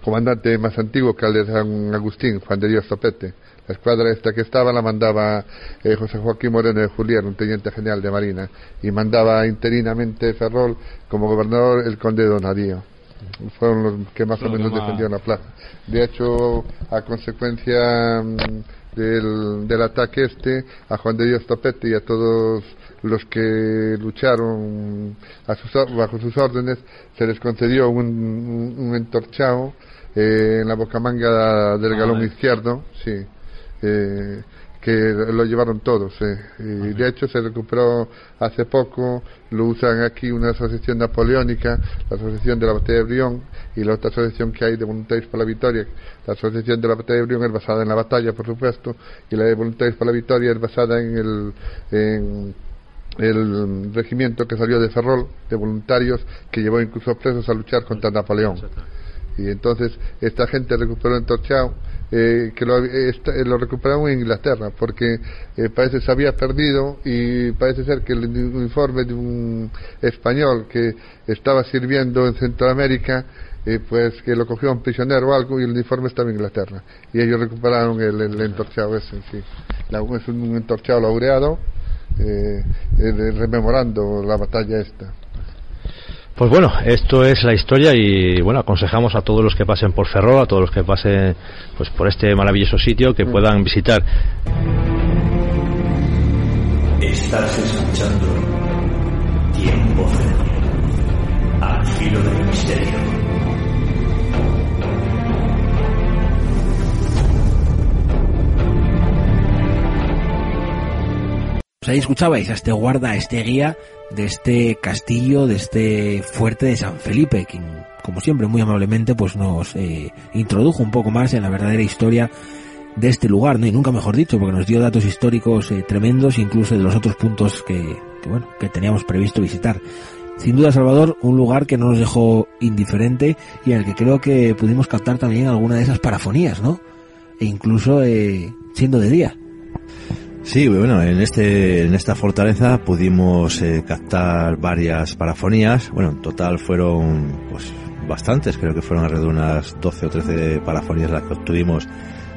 comandante más antiguo que de San Agustín, Juan de Dios Topete. La escuadra esta que estaba la mandaba eh, José Joaquín Moreno de Julián, un teniente general de Marina, y mandaba interinamente Ferrol como gobernador el conde Donadío fueron los que más o menos defendieron la plaza. De hecho, a consecuencia mm, del, del ataque este, a Juan de Dios Topete y a todos los que lucharon bajo sus órdenes, se les concedió un, un, entorchado eh, en la bocamanga del galón izquierdo, sí, eh, que lo llevaron todos. Eh. Y de hecho se recuperó hace poco, lo usan aquí una asociación napoleónica, la asociación de la batalla de Brión, y la otra asociación que hay de voluntarios para la victoria. La asociación de la batalla de Brión es basada en la batalla, por supuesto, y la de voluntarios para la victoria es basada en el... En, el regimiento que salió de Ferrol, de voluntarios, que llevó incluso presos a luchar contra Napoleón. Y entonces esta gente recuperó en Torchao eh, que lo, eh, lo, recuperaron en Inglaterra, porque eh, parece se había perdido y parece ser que el uniforme de un español que estaba sirviendo en Centroamérica, pues que lo cogió un prisionero o algo y el uniforme estaba en Inglaterra. Y ellos recuperaron el, el entorchado ese, sí. es un entorchado laureado, rememorando la batalla esta. Pues bueno, esto es la historia y bueno, aconsejamos a todos los que pasen por Ferrol, a todos los que pasen pues por este maravilloso sitio que mm. puedan visitar. Estás escuchando Tiempo al filo del misterio. Pues ahí escuchabais a este guarda, a este guía de este castillo, de este fuerte de San Felipe, quien, como siempre, muy amablemente, pues nos eh, introdujo un poco más en la verdadera historia de este lugar, ¿no? Y nunca mejor dicho, porque nos dio datos históricos eh, tremendos, incluso de los otros puntos que, que, bueno, que teníamos previsto visitar. Sin duda, Salvador, un lugar que no nos dejó indiferente y en el que creo que pudimos captar también alguna de esas parafonías, ¿no? E incluso eh, siendo de día. Sí, bueno, en este en esta fortaleza pudimos eh, captar varias parafonías. Bueno, en total fueron pues bastantes, creo que fueron alrededor de unas 12 o 13 parafonías las que obtuvimos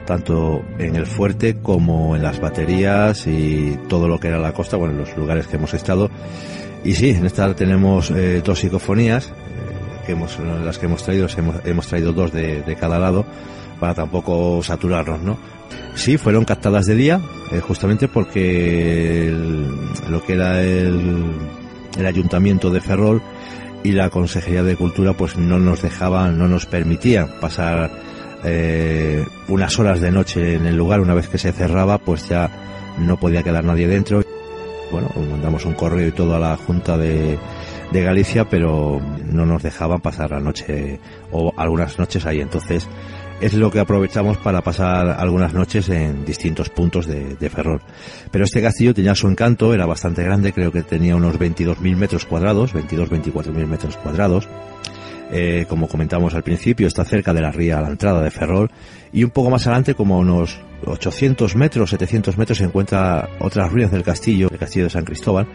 tanto en el fuerte como en las baterías y todo lo que era la costa, bueno, en los lugares que hemos estado. Y sí, en esta tenemos eh, dos psicofonías, eh, que hemos, las que hemos traído, hemos, hemos traído dos de, de cada lado para tampoco saturarnos, ¿no? Sí, fueron captadas de día, eh, justamente porque lo que era el, ayuntamiento de Ferrol y la Consejería de Cultura pues no nos dejaban, no nos permitían pasar eh, unas horas de noche en el lugar, una vez que se cerraba, pues ya no podía quedar nadie dentro. Bueno, mandamos un correo y todo a la Junta de, de Galicia, pero no nos dejaban pasar la noche o algunas noches ahí. Entonces, es lo que aprovechamos para pasar algunas noches en distintos puntos de, Ferrol. Pero este castillo tenía su encanto, era bastante grande, creo que tenía unos 22.000 metros cuadrados, 22-24.000 metros cuadrados. Eh, como comentamos al principio, está cerca de la ría a la entrada de Ferrol y un poco más adelante, como unos 800 metros, 700 metros, se encuentra otras ruinas del castillo, el castillo de San Cristóbal,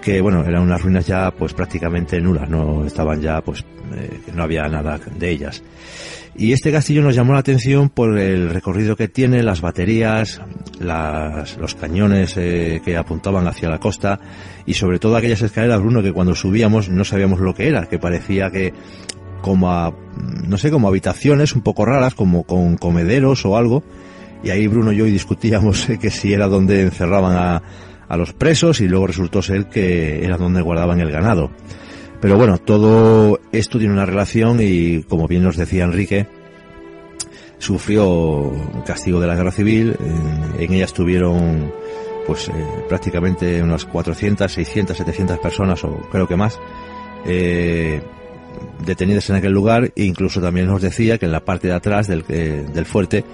que bueno, eran unas ruinas ya pues prácticamente nulas, no estaban ya pues eh, no había nada de ellas. Y este castillo nos llamó la atención por el recorrido que tiene, las baterías, las, los cañones eh, que apuntaban hacia la costa y sobre todo aquellas escaleras, Bruno, que cuando subíamos no sabíamos lo que era, que parecía que como a, no sé, como habitaciones un poco raras, como con comederos o algo. Y ahí Bruno y yo discutíamos que si era donde encerraban a, a los presos y luego resultó ser que era donde guardaban el ganado. Pero bueno, todo esto tiene una relación y como bien nos decía Enrique, sufrió castigo de la guerra civil, en, en ella estuvieron pues eh, prácticamente unas 400, 600, 700 personas o creo que más eh, detenidas en aquel lugar. E incluso también nos decía que en la parte de atrás del, eh, del fuerte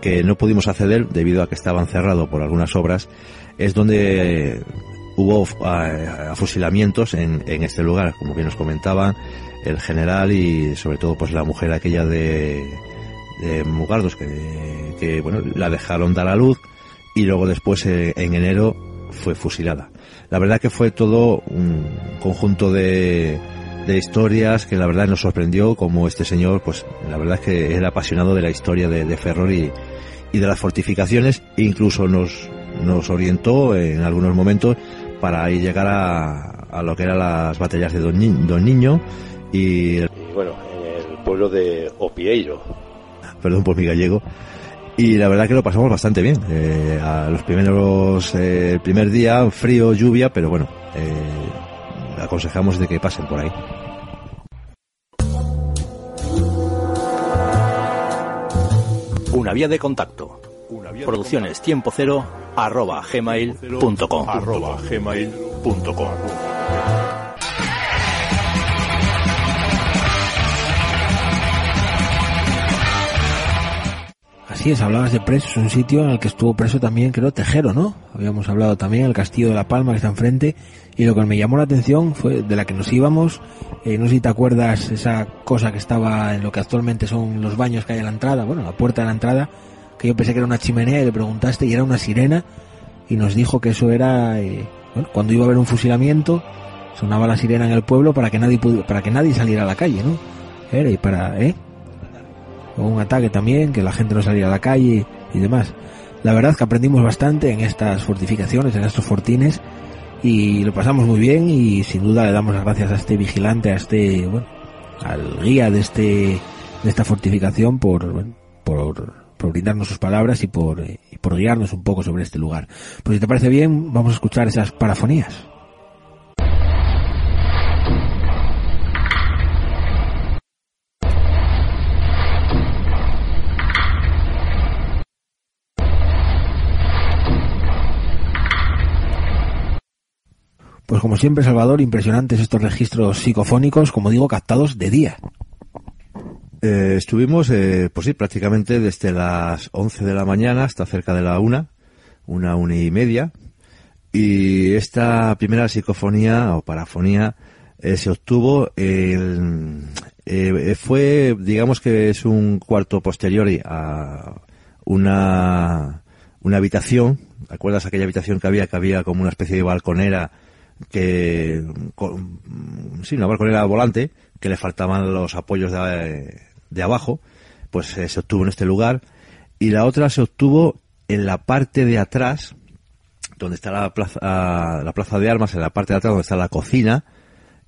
que no pudimos acceder debido a que estaban cerrados por algunas obras es donde hubo uh, fusilamientos en, en, este lugar, como bien nos comentaban, el general y sobre todo pues la mujer aquella de, de Mugardos que, que, bueno, la dejaron dar a luz y luego después eh, en enero fue fusilada. La verdad que fue todo un conjunto de, de historias que la verdad nos sorprendió como este señor, pues la verdad es que era apasionado de la historia de, de Ferrol y, y de las fortificaciones, e incluso nos, nos orientó en algunos momentos para llegar a, a lo que eran las batallas de Don, Ni Don Niño y, y, bueno, en el pueblo de Opieiro. Perdón por mi gallego. Y la verdad que lo pasamos bastante bien. Eh, a los primeros, eh, el primer día, frío, lluvia, pero bueno, eh, aconsejamos de que pasen por ahí. Una vía de contacto. Producciones tiempo cero arroba gmail.com. Arroba gmail.com. Así es, hablabas de presos, un sitio en el que estuvo preso también, creo, Tejero, ¿no? Habíamos hablado también, el castillo de La Palma que está enfrente, y lo que me llamó la atención fue de la que nos íbamos, eh, no sé si te acuerdas esa cosa que estaba en lo que actualmente son los baños que hay en la entrada, bueno, la puerta de la entrada, que yo pensé que era una chimenea y le preguntaste y era una sirena, y nos dijo que eso era, eh, bueno, cuando iba a haber un fusilamiento, sonaba la sirena en el pueblo para que nadie pudo, para que nadie saliera a la calle, ¿no? Era y para, ¿eh? o un ataque también, que la gente no saliera a la calle y demás. La verdad que aprendimos bastante en estas fortificaciones, en estos fortines, y lo pasamos muy bien y sin duda le damos las gracias a este vigilante, a este, bueno, al guía de este, de esta fortificación por, bueno, por, por brindarnos sus palabras y por, eh, y por guiarnos un poco sobre este lugar. Pues si te parece bien, vamos a escuchar esas parafonías. Pues como siempre, Salvador, impresionantes estos registros psicofónicos, como digo, captados de día. Eh, estuvimos, eh, pues sí, prácticamente desde las 11 de la mañana hasta cerca de la una, una, una y media. Y esta primera psicofonía o parafonía eh, se obtuvo, el, eh, fue, digamos que es un cuarto posterior a una, una habitación. ¿Acuerdas aquella habitación que había, que había como una especie de balconera que con, sí, una balconera volante que le faltaban los apoyos de, de abajo, pues eh, se obtuvo en este lugar. Y la otra se obtuvo en la parte de atrás donde está la plaza la plaza de armas en la parte de atrás donde está la cocina.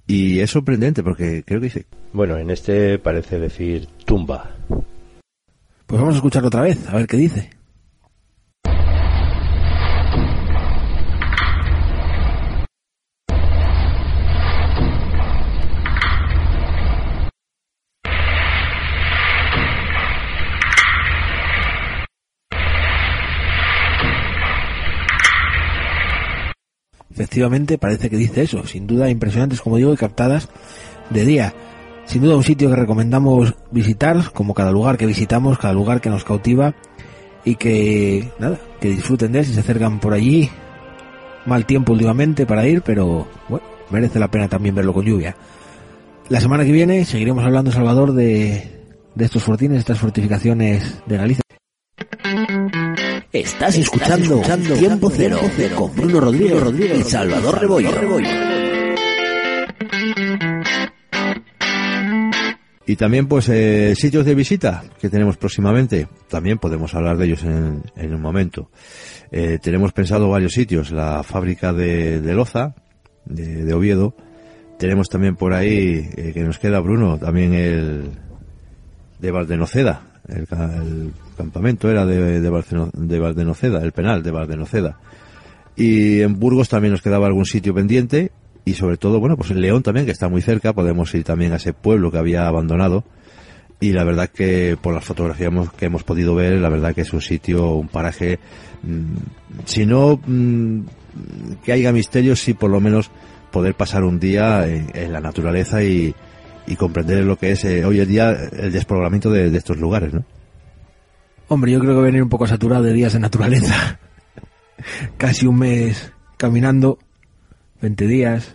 Y es sorprendente porque creo que dice bueno en este parece decir tumba. Pues vamos a escucharlo otra vez a ver qué dice efectivamente parece que dice eso. Sin duda impresionantes, como digo, y captadas de día. Sin duda un sitio que recomendamos visitar, como cada lugar que visitamos, cada lugar que nos cautiva y que, nada, que disfruten de él si se acercan por allí. Mal tiempo últimamente para ir, pero bueno, merece la pena también verlo con lluvia. La semana que viene seguiremos hablando, Salvador, de, de estos fortines, estas fortificaciones de Galicia. Estás escuchando, Tiempo, Cero, con Bruno Rodríguez, Rodríguez y Salvador Rebollo. Y también, pues, eh, sitios de visita que tenemos próximamente. También podemos hablar de ellos en, en un momento. Eh, tenemos pensado varios sitios. La fábrica de, de Loza, de, Oviedo. Tenemos también por ahí, eh, que nos queda Bruno, también el de Valdenoceda. El, el campamento era de, de, de Valdenoceda, el penal de Valdenoceda. Y en Burgos también nos quedaba algún sitio pendiente y sobre todo, bueno, pues en León también, que está muy cerca, podemos ir también a ese pueblo que había abandonado. Y la verdad que por las fotografías que hemos podido ver, la verdad que es un sitio, un paraje, mmm, si no mmm, que haya misterios, sí por lo menos poder pasar un día en, la naturaleza y, y, comprender lo que es eh, hoy en día el despoblamiento de, de, estos lugares, ¿no? Hombre, yo creo que venir un poco saturado de días de naturaleza. [laughs] Casi un mes caminando 20 días.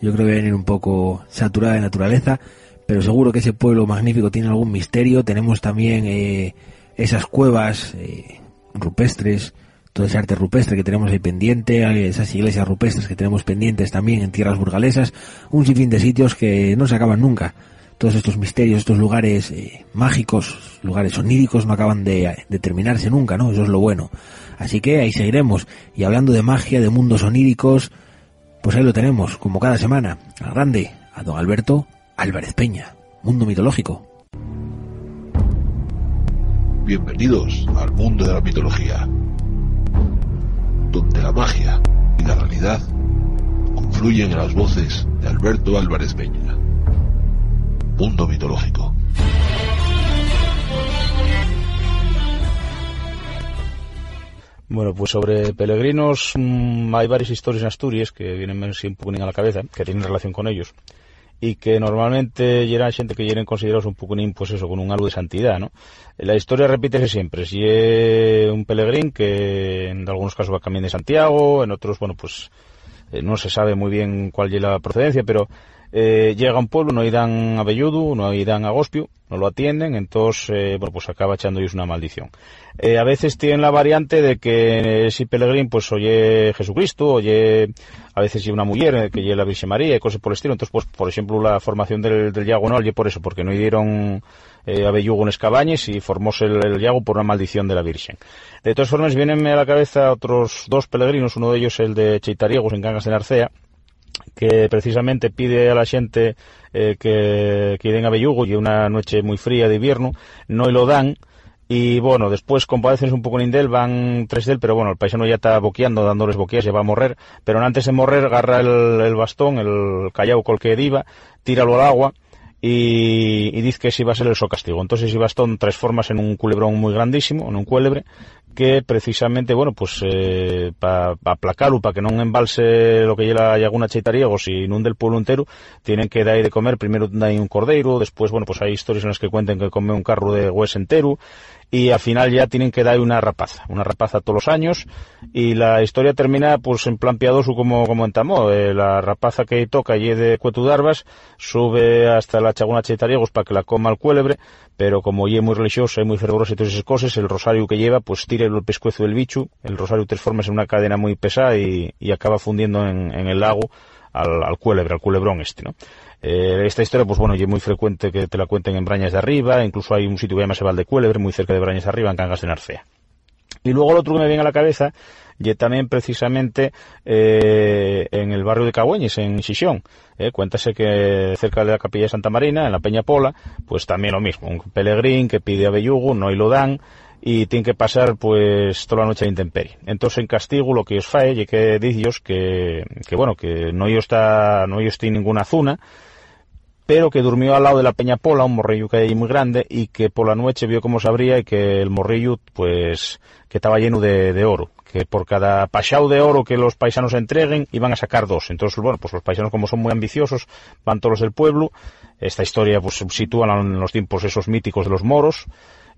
Yo creo que venir un poco saturada de naturaleza, pero seguro que ese pueblo magnífico tiene algún misterio. Tenemos también eh, esas cuevas eh, rupestres, todo ese arte rupestre que tenemos ahí pendiente, esas iglesias rupestres que tenemos pendientes también en tierras burgalesas, un sinfín de sitios que no se acaban nunca. Todos estos misterios, estos lugares eh, mágicos, lugares oníricos no acaban de, de terminarse nunca, ¿no? Eso es lo bueno. Así que ahí seguiremos. Y hablando de magia, de mundos oníricos, pues ahí lo tenemos, como cada semana, al grande, a don Alberto Álvarez Peña, Mundo Mitológico. Bienvenidos al mundo de la mitología, donde la magia y la realidad confluyen en las voces de Alberto Álvarez Peña. Mundo Mitológico. Bueno, pues sobre peregrinos mmm, hay varias historias en Asturias que vienen así un a la cabeza, que tienen relación con ellos y que normalmente llegan gente que llegan considerados un poco pues eso, con un algo de santidad, ¿no? La historia repite siempre, si es un peregrín que en algunos casos va camino de Santiago, en otros, bueno, pues eh, no se sabe muy bien cuál es la procedencia, pero eh, llega a un pueblo, no irán a Belludu, no irán a Gospio, no lo atienden, entonces, eh, bueno, pues acaba echando ellos una maldición. Eh, a veces tienen la variante de que ese pelegrín, pues oye Jesucristo, oye, a veces una mujer, que oye la Virgen María y cosas por el estilo, entonces, pues, por ejemplo, la formación del, del Yago no, oye por eso, porque no dieron eh, a Bellugo en Escabañes y formóse el, el Yago por una maldición de la Virgen. De todas formas, vienen a la cabeza otros dos peregrinos, uno de ellos el de Cheitariegos en Cangas de Narcea, que precisamente pide a la xente eh, que, que den a Bellugo y una noche muy fría de invierno, no lo dan, y bueno, después compadecen un poco en Indel, van tres del, pero bueno, el paisano ya está boqueando, dándoles boqueas, ya va a morrer, pero antes de morrer agarra el, el bastón, el callao col que diva, tíralo al agua, y, y dice que si va a ser el so castigo. Entonces ese bastón transformas en un culebrón muy grandísimo, en un cuélebre, que precisamente, bueno, pues eh, para pa para que no embalse lo que lleva alguna cheitariegos y inunde el pueblo entero, tienen que dar de comer, primero dar un cordero, después, bueno, pues hay historias en las que cuentan que come un carro de hues entero, y al final ya tienen que dar una rapaza, una rapaza todos los años y la historia termina pues en plan piadoso como comentamos, eh, la rapaza que toca y de Cuetudarbas sube hasta la Chaguna Cheitariegos para que la coma el cuélebre, pero como y muy religiosa y muy fervorosa y todas esas cosas, el rosario que lleva pues tira el pescuezo del bicho, el rosario transforma en una cadena muy pesada y, y acaba fundiendo en, en el lago al, al cuélebre, al culebrón este, ¿no? Eh, esta historia, pues bueno, es muy frecuente que te la cuenten en Brañas de Arriba, incluso hay un sitio que se llama Valdecuélebre, muy cerca de Brañas de Arriba, en Cangas de Narcea. Y luego lo otro que me viene a la cabeza, y también precisamente eh, en el barrio de Cagüeñes, en Xixón. Eh, cuéntase que cerca de la capilla de Santa Marina, en la Peña Pola, pues también lo mismo, un pelegrín que pide a Bellugo, no y lo dan, y tiene que pasar pues toda la noche de intemperie. Entonces en castigo lo que os fae y que dicos que, que bueno, que no yo está, no yo estoy en ninguna zona, pero que durmió al lado de la Peña Pola, un morrillo que hay muy grande, y que por la noche vio cómo se abría y que el morrillo, pues, que estaba lleno de, de oro que por cada pachao de oro que los paisanos entreguen iban a sacar dos. Entonces, bueno, pues los paisanos como son muy ambiciosos, van todos del pueblo. Esta historia pues sitúa en los tiempos esos míticos de los moros.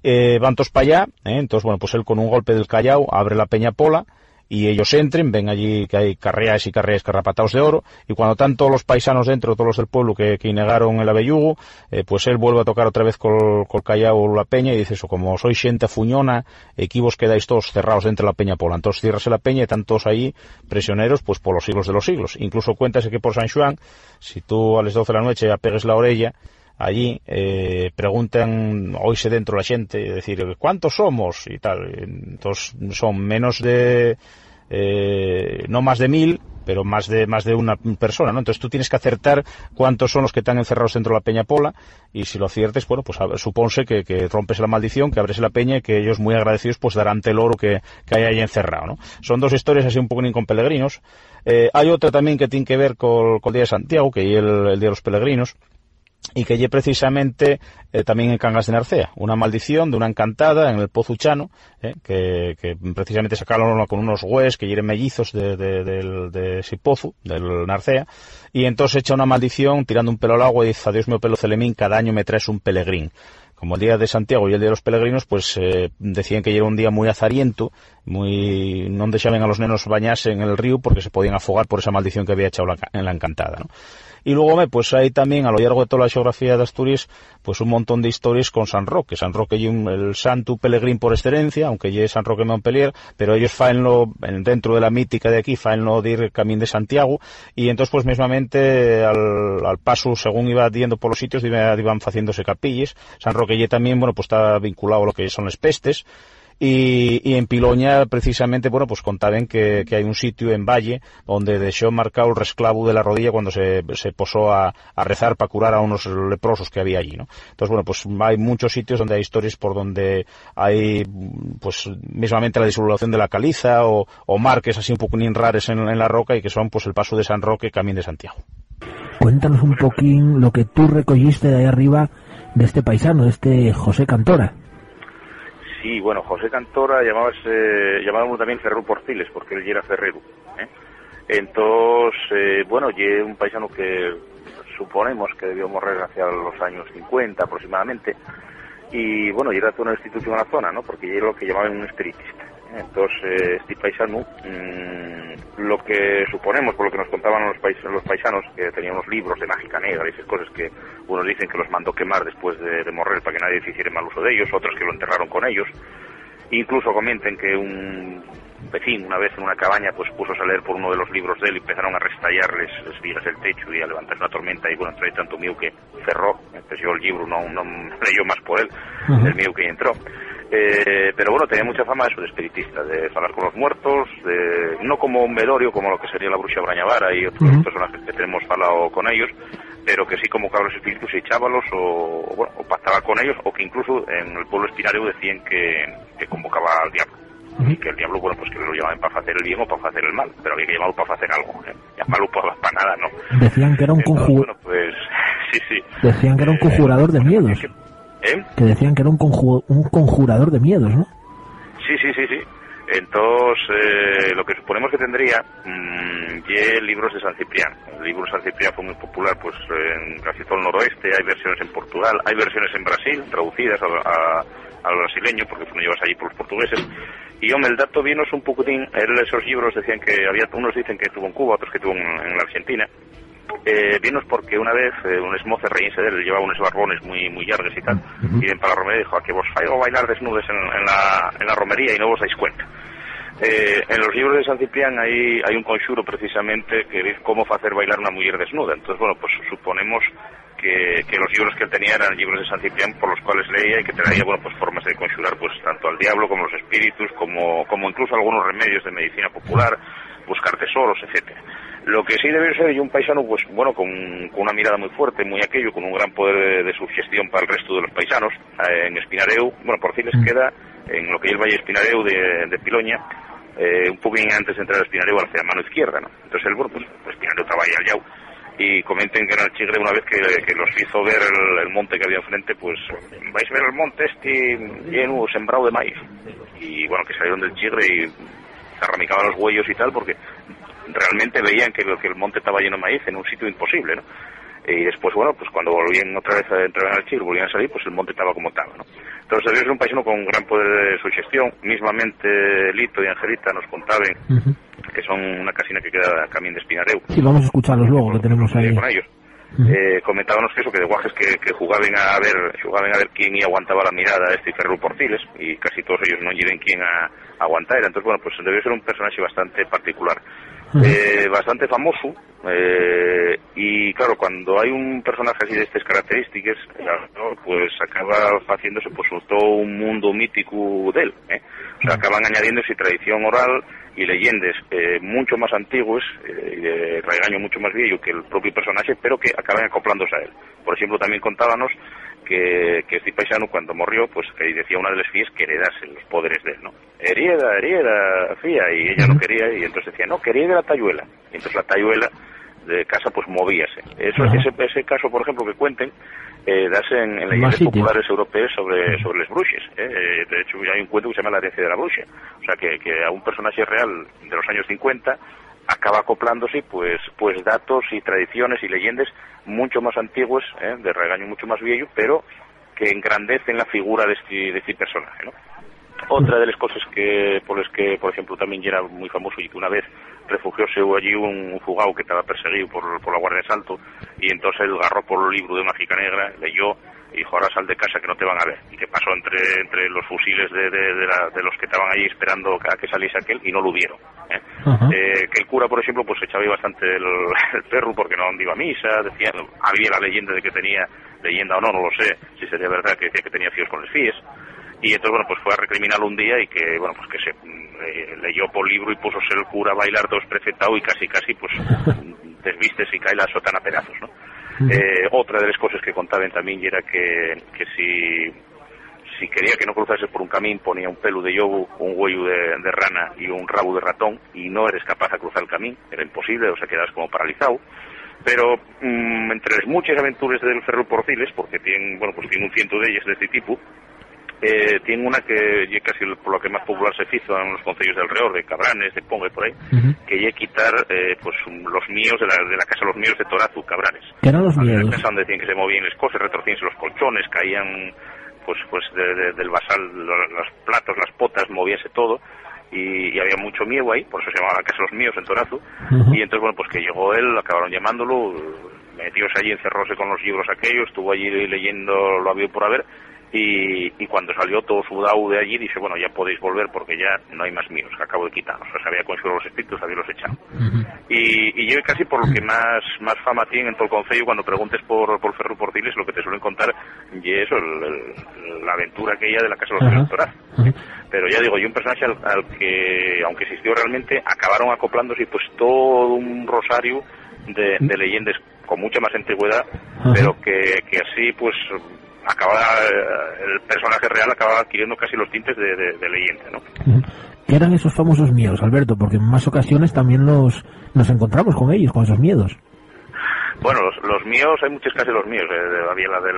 Eh, van todos para allá, ¿eh? entonces, bueno, pues él con un golpe del callao abre la peña pola y ellos entren, ven allí que hay carreas y carreas carrapatados de oro, y cuando están todos los paisanos dentro, todos los del pueblo que, que negaron el abellugo, eh, pues él vuelve a tocar otra vez col, col callao la peña y dice eso, como sois gente fuñona, aquí vos quedáis todos cerrados dentro de la peña pola. Entonces cierras la peña y están todos ahí prisioneros pues por los siglos de los siglos. Incluso cuéntase que por San Juan, si tú a las 12 de la noche apegues la orella, allí eh, preguntan, oíse dentro la gente, decir, ¿cuántos somos? y tal. Entonces son menos de, eh, no más de mil, pero más de más de una persona, ¿no? Entonces tú tienes que acertar cuántos son los que están encerrados dentro de la peña pola y si lo aciertes, bueno, pues supónse que, que, rompes la maldición, que abres la peña y que ellos muy agradecidos pues darán el oro que, que hay ahí encerrado, ¿no? Son dos historias así un poco con peregrinos. Eh, hay otra también que tiene que ver con, con el Día de Santiago, que es el, el Día de los Peregrinos, y que lle precisamente eh, también en Cangas de Narcea, una maldición de una encantada en el Pozo Uchano, eh, que, que, precisamente sacaron con unos hues que hieren mellizos de, de, de, de, ese pozo, del Narcea, y entonces echa una maldición tirando un pelo al agua y dice, adiós mío pelo celemín, cada año me traes un pelegrín como el día de Santiago y el día de los peregrinos, pues eh, decían que era un día muy azariento, muy no dejaban a los nenos bañarse en el río porque se podían afogar por esa maldición que había echado la, en la encantada. ¿no? Y luego, pues hay también, a lo largo de toda la geografía de Asturias, pues un montón de historias con San Roque. San Roque y el santo pelegrín por excelencia, aunque es San Roque Montpellier, pero ellos faenlo, dentro de la mítica de aquí, faenlo de ir camino de Santiago, y entonces pues mismamente al, al paso, según iba yendo por los sitios, iban, iban haciéndose capillas. San Roque ya también, bueno, pues está vinculado a lo que son las pestes, y, y, en Piloña precisamente bueno pues contaban que, que, hay un sitio en Valle donde dejó marcado el resclavo de la rodilla cuando se, posó a, a, rezar para curar a unos leprosos que había allí ¿no? entonces bueno pues hay muchos sitios donde hay historias por donde hay pues mismamente la disolución de la caliza o, o marques así un poco rares en, en, la roca y que son pues el paso de San Roque camino de Santiago cuéntanos un poquín lo que tú recogiste de ahí arriba de este paisano, de este José Cantora Sí, bueno, José Cantora llamábase, llamábamos también Ferrero Porciles, porque él era ferrero. ¿eh? Entonces, eh, bueno, y un paisano que suponemos que debió morir hacia los años 50 aproximadamente, y bueno, y era toda una institución en la zona, ¿no? Porque era lo que llamaban un espiritista. Entonces, este paisano, mmm, lo que suponemos, por lo que nos contaban los, pais los paisanos, que tenían unos libros de mágica negra y esas cosas que unos dicen que los mandó quemar después de, de morir para que nadie hiciera mal uso de ellos, otros que lo enterraron con ellos. Incluso comenten que un vecino una vez en una cabaña pues puso a leer por uno de los libros de él y empezaron a restallarles las vigas del techo y a levantar una tormenta y bueno, trae tanto mío que cerró, yo el libro no, no leyó más por él, uh -huh. el mío que entró. Eh, pero bueno, tenía mucha fama eso de espiritista, de hablar con los muertos, de, no como un velorio, como lo que sería la bruxa Brañavara y otros uh -huh. personajes que tenemos hablado con ellos, pero que sí convocaba los espíritus y echábalos o, o, bueno, o pactaba con ellos, o que incluso en el pueblo espinario decían que, que convocaba al diablo. Uh -huh. Y que el diablo, bueno, pues que lo llamaban para hacer el bien o para hacer el mal, pero había que llamarlo para hacer algo, ¿eh? llamarlo para, para nada, ¿no? Decían que era un conjurador. Bueno, pues, [laughs] sí, sí. Decían que era un conjurador de miedos. ¿Eh? Que decían que era un, conju un conjurador de miedos, ¿no? Sí, sí, sí, sí. Entonces, eh, lo que suponemos que tendría, mmm, libros de San Ciprián. El libro de San Ciprián fue muy popular pues en casi todo el noroeste, hay versiones en Portugal, hay versiones en Brasil, traducidas al brasileño, porque no llevas allí por los portugueses. Y hombre, el dato vino es un poquitín, esos libros decían que había, unos dicen que tuvo en Cuba, otros que tuvo en, en la Argentina, eh, vienos porque una vez eh, un esmoce reínse de él, llevaba unos barbones muy muy largos y tal, uh -huh. y ven para la romería y dijo, a que vos faigo bailar desnudes en, en, la, en la romería y no vos dais cuenta. Eh, en los libros de San Ciprián hay, hay un conjuro precisamente que dice cómo hacer bailar una mujer desnuda. Entonces, bueno, pues suponemos que, que, los libros que él tenía eran libros de San Ciprián por los cuales leía y que traía, bueno, pues formas de conjurar pues tanto al diablo como los espíritus, como, como incluso algunos remedios de medicina popular, buscar tesoros, etcétera. Lo que sí debe ser un paisano, pues bueno, con, con, una mirada muy fuerte, muy aquello, con un gran poder de, de sugestión para el resto de los paisanos. Eh, en Espinareu, bueno, por fin les queda, en lo que es el Valle Espinareu de, de Piloña, eh, un poco antes de entrar a Espinareu hacia la mano izquierda, ¿no? Entonces el bueno, pues Espinareu trabaja al y comenten que en el Chigre una vez que, los hizo ver el, monte que había enfrente, pues vais a ver el monte este lleno, sembrado de maíz. Y bueno, que salieron del Chigre y se arramicaban los huellos y tal, porque realmente veían que, que el monte estaba lleno de maíz en un sitio imposible, ¿no? y después, bueno, pues cuando volvían otra vez a entrar en el Chigre, volvían a salir, pues el monte estaba como estaba, ¿no? Entonces, es un paisano con gran poder de sugestión. Mismamente, Lito y Angelita nos contaban que son una casina que queda camino de Espinareu. Sí, vamos a escucharlos luego, que tenemos ahí. Con ellos. eh, comentábamos que eso, que de guajes que, que jugaban a ver jugaban a ver quién y aguantaba la mirada a este Ferro Portiles y casi todos ellos no lleven quién a, a aguantar. Entonces, bueno, pues debe ser un personaje bastante particular. Eh, bastante famoso eh, y claro cuando hay un personaje así de estas características pues acaba haciéndose pues todo un mundo mítico de él ¿eh? o sea acaban añadiendo su tradición oral y leyendas eh, mucho más antiguos y de regaño mucho más viejo que el propio personaje pero que acaban acoplándose a él. Por ejemplo también contábamos que, que este paisano cuando murió, pues que decía una de las fías que heredase los poderes de él, ¿no? Herieda, herieda, fía, y ella no quería, y entonces decía, no, quería de la tayuela. Y entonces la tayuela de casa pues movíase. Eso, ese, ese caso, por ejemplo, que cuenten, eh, dase en, en leyendas populares europeas sobre, sobre los bruches. ¿eh? De hecho, hay un cuento que se llama La herencia de la bruja. O sea, que, que a un personaje real de los años 50 acaba acoplándose pues pues datos y tradiciones y leyendas mucho más antiguos, ¿eh? de regaño mucho más viejo, pero que engrandecen la figura de este, de este personaje, ¿no? Otra de las cosas que por las que, por ejemplo, también era muy famoso y que una vez refugióse allí un, fugado que estaba perseguido por, por la Guardia de Salto y entonces él agarró por el libro de Mágica Negra, leyó y ahora sal de casa que no te van a ver. Y que pasó entre, entre los fusiles de, de, los que estaban allí esperando a que saliese aquel y no lo vieron. ¿eh? Eh, que el cura, por ejemplo, pues echaba bastante [laughs] el, perro porque no iba a misa, decía, había la leyenda de que tenía, leyenda o no, no lo sé, si sería verdad que decía que tenía fíos con los fíes y entonces bueno pues fue a recriminarlo un día y que bueno pues que se eh, leyó por libro y puso el cura a bailar dos prefetado y casi casi pues [laughs] desviste y cae la sotana a pedazos no eh, otra de las cosas que contaban también era que, que si si quería que no cruzase por un camino ponía un pelo de yobu, un huello de, rana y un rabo de ratón y no eres capaz de cruzar el camino, era imposible, o sea quedas como paralizado. Pero mm, entre las muchas aventuras del Ferro Porciles, porque tienen, bueno, pues tiene un ciento de ellas de este tipo, eh, tiene una que casi por lo que más popular se hizo en los concellos del Reor, de Cabranes, de Ponga y por ahí, que que a quitar eh, pues los míos de la, de la casa los míos de Torazu, Cabranes. ¿Qué eran los míos? Donde decían que se movían las cosas, retorcíanse los colchones, caían pues pues del basal los, platos, las potas, movíase todo. Y, había mucho miedo ahí, por eso se llamaba la casa los míos en Torazu. Y entonces, bueno, pues que llegó él, acabaron llamándolo, metióse allí, encerróse con los libros aquellos, estuvo allí leyendo lo había por haber, y, y, cuando salió todo sudado de allí, dice, bueno, ya podéis volver porque ya no hay más míos, que acabo de quitarlos. O sea, se había conseguido los espíritus, había los echado. y, y, yo casi por lo que más más fama tiene en todo el concello, cuando preguntes por, por Ferro Portiles, lo que te suelen contar, y eso, la aventura aquella de la Casa de los uh Pero ya digo, yo un personaje al, que, aunque existió realmente, acabaron acoplándose pues todo un rosario de, de leyendas con mucha más antigüedad, pero que, que así pues acaba eh, el personaje real acaba adquiriendo casi los tintes de, leyenda, ¿no? ¿Qué eran esos famosos miedos, Alberto? Porque en más ocasiones también nos, nos encontramos con ellos, con esos miedos. Bueno, los, míos, hay muchos casi los míos. Eh, había la del,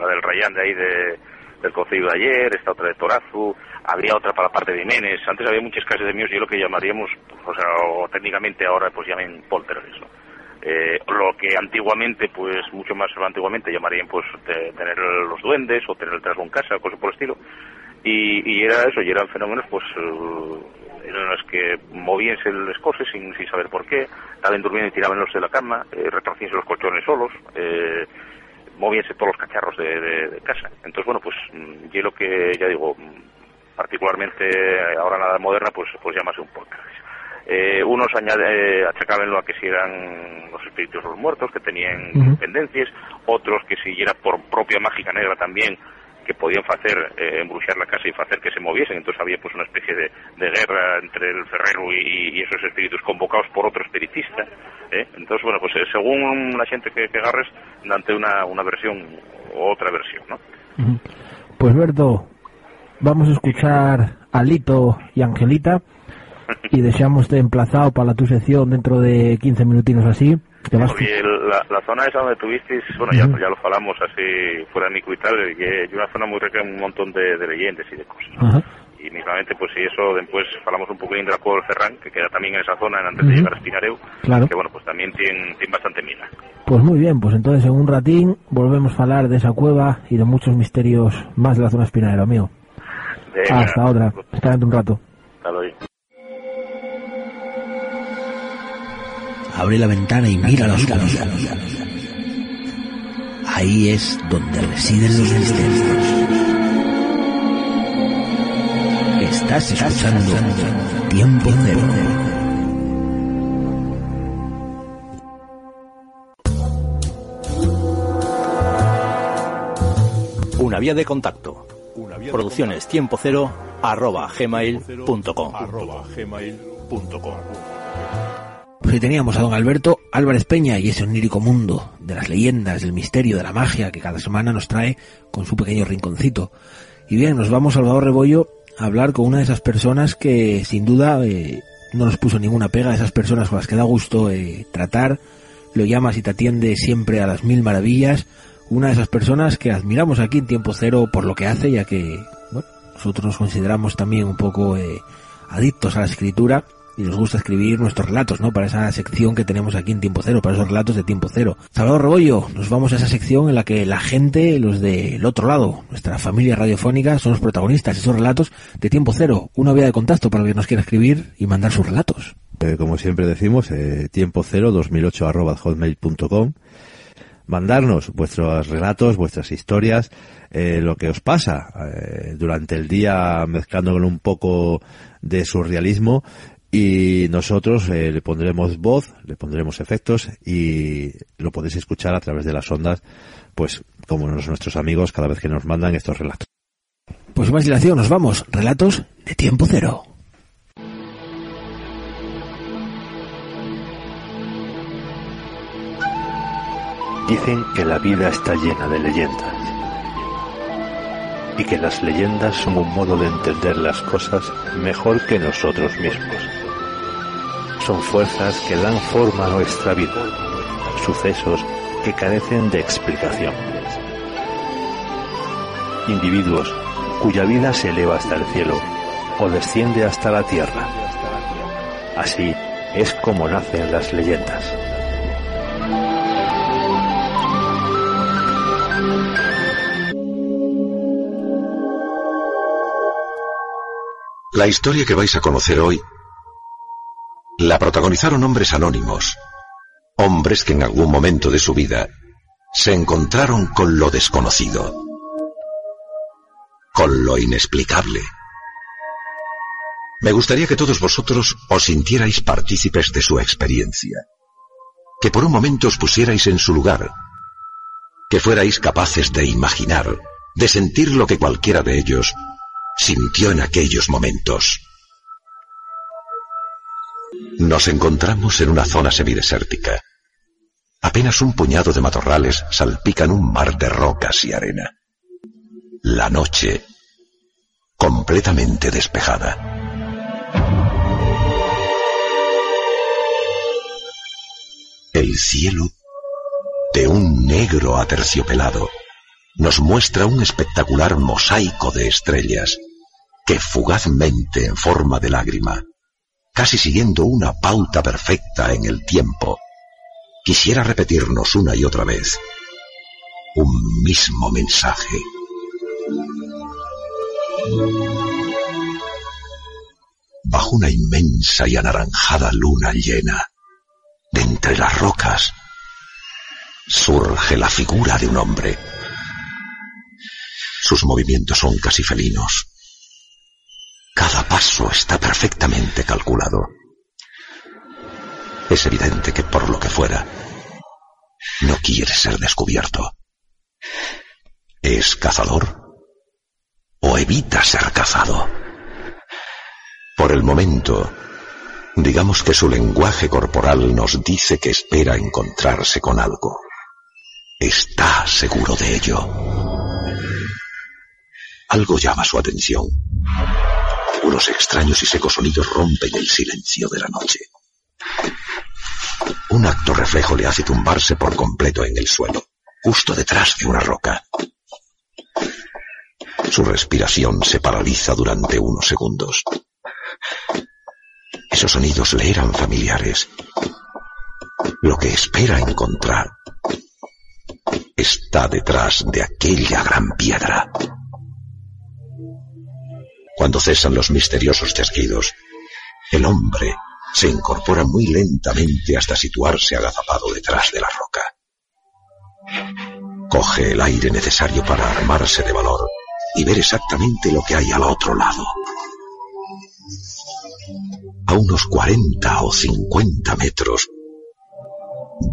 la del Rayán de ahí de, del Concilio de ayer, esta otra de Torazu, habría otra para la parte de Jiménez. Antes había muchas casas de míos y lo que llamaríamos, o sea, o técnicamente ahora pues llamen poltergeist, ¿no? Eh, lo que antiguamente, pues mucho más antiguamente llamarían pues tener los duendes o tener el trasgo en casa, cosas por el estilo. Y, era eso, y eran fenómenos pues eh, en los que movíanse las cosas sin, sin saber por qué, estaban durmiendo y tiraban los de la cama, eh, retorcíanse los colchones solos, eh, movíanse todos los cacharros de, casa. Entonces, bueno, pues mm, yo lo que ya digo, mm, particularmente ahora nada moderna, pues, pues llámase un podcast. Eh, unos añade, eh, achacaban a que si eran los espíritus de los muertos, que tenían tendencias, otros que si era por propia mágica negra también, que podían hacer eh, embrujar la casa y hacer que se moviesen. Entonces había pues una especie de, guerra entre el ferrero y, esos espíritus convocados por otro espiritista. ¿eh? Entonces, bueno, pues según la gente que, que agarres, ante una, una versión u otra versión, ¿no? Pues Berto, vamos a escuchar a Lito y Angelita y [laughs] deseamos de emplazado para tu sección dentro de 15 minutinos así. la la, zona esa donde tuvisteis, bueno, ya, ya lo falamos así fuera de micro y tal, que es una zona muy rica en un montón de, leyendas y de cosas. Y mismamente, pues si eso, después falamos un poquito de la Cueva del Ferran, que queda también en esa zona, antes de llegar a Espinareu, que bueno, pues también tiene, tiene bastante mina. Pues muy bien, pues entonces en un ratín volvemos a hablar de esa cueva y de muchos misterios más de la zona Espinareu, amigo. Hasta otra, espérate un rato. Hasta luego. Abre la ventana y mira la oscuridad. Ahí es donde residen los misterios. Estás escuchando Tiempo Cero. Una vía de contacto. Producciones tiempo cero arroba gmail.com. Pues teníamos a don Alberto Álvarez Peña y ese onírico mundo de las leyendas, del misterio, de la magia que cada semana nos trae con su pequeño rinconcito. Y bien, nos vamos, Salvador Rebollo, a hablar con una de esas personas que sin duda eh, no nos puso ninguna pega, esas personas con las que da gusto eh, tratar, lo llamas y te atiende siempre a las mil maravillas, una de esas personas que admiramos aquí en tiempo cero por lo que hace, ya que bueno, nosotros nos consideramos también un poco eh, adictos a la escritura y nos gusta escribir nuestros relatos, ¿no? Para esa sección que tenemos aquí en Tiempo Cero, para esos relatos de Tiempo Cero. Salvador Rebollo, nos vamos a esa sección en la que la gente, los del otro lado, nuestra familia radiofónica, son los protagonistas, esos relatos de Tiempo Cero. Una vía de contacto para que nos quiera escribir y mandar sus relatos. Eh, como siempre decimos, eh, tiempo cero 2008 arroba hotmail.com mandarnos vuestros relatos, vuestras historias, eh, lo que os pasa eh, durante el día mezclando con un poco de surrealismo y nosotros eh, le pondremos voz, le pondremos efectos y lo podéis escuchar a través de las ondas, pues como nuestros amigos cada vez que nos mandan estos relatos. Pues más dilación, nos vamos. Relatos de tiempo cero. Dicen que la vida está llena de leyendas y que las leyendas son un modo de entender las cosas mejor que nosotros mismos. Son fuerzas que dan forma a nuestra vida, sucesos que carecen de explicación. Individuos cuya vida se eleva hasta el cielo o desciende hasta la tierra. Así es como nacen las leyendas. La historia que vais a conocer hoy la protagonizaron hombres anónimos, hombres que en algún momento de su vida se encontraron con lo desconocido, con lo inexplicable. Me gustaría que todos vosotros os sintierais partícipes de su experiencia, que por un momento os pusierais en su lugar, que fuerais capaces de imaginar, de sentir lo que cualquiera de ellos sintió en aquellos momentos. Nos encontramos en una zona semidesértica. Apenas un puñado de matorrales salpican un mar de rocas y arena. La noche, completamente despejada. El cielo, de un negro aterciopelado, nos muestra un espectacular mosaico de estrellas que fugazmente en forma de lágrima, casi siguiendo una pauta perfecta en el tiempo, quisiera repetirnos una y otra vez un mismo mensaje. Bajo una inmensa y anaranjada luna llena, de entre las rocas, surge la figura de un hombre sus movimientos son casi felinos. Cada paso está perfectamente calculado. Es evidente que por lo que fuera, no quiere ser descubierto. ¿Es cazador? ¿O evita ser cazado? Por el momento, digamos que su lenguaje corporal nos dice que espera encontrarse con algo. Está seguro de ello. Algo llama su atención. Unos extraños y secos sonidos rompen el silencio de la noche. Un acto reflejo le hace tumbarse por completo en el suelo, justo detrás de una roca. Su respiración se paraliza durante unos segundos. Esos sonidos le eran familiares. Lo que espera encontrar está detrás de aquella gran piedra. Cuando cesan los misteriosos chasquidos, el hombre se incorpora muy lentamente hasta situarse agazapado detrás de la roca. Coge el aire necesario para armarse de valor y ver exactamente lo que hay al otro lado. A unos 40 o 50 metros,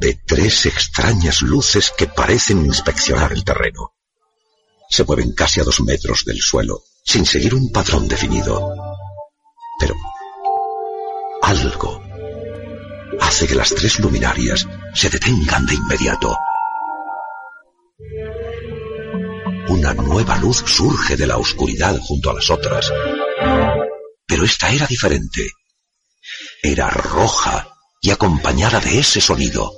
ve tres extrañas luces que parecen inspeccionar el terreno. Se mueven casi a dos metros del suelo, sin seguir un patrón definido. Pero algo hace que las tres luminarias se detengan de inmediato Una nueva luz surge de la oscuridad junto a las otras. Pero esta era diferente. Era roja y acompañada de ese sonido.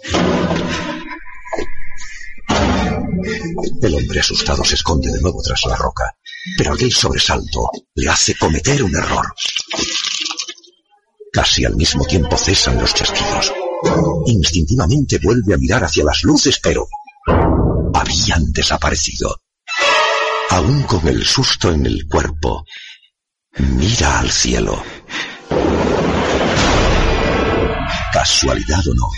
El hombre asustado se esconde de nuevo tras la roca, pero aquel sobresalto le hace cometer un error. Casi al mismo tiempo cesan los chasquidos. Instintivamente vuelve a mirar hacia las luces, pero habían desaparecido aún con el susto en el cuerpo, mira al cielo. Casualidad o no,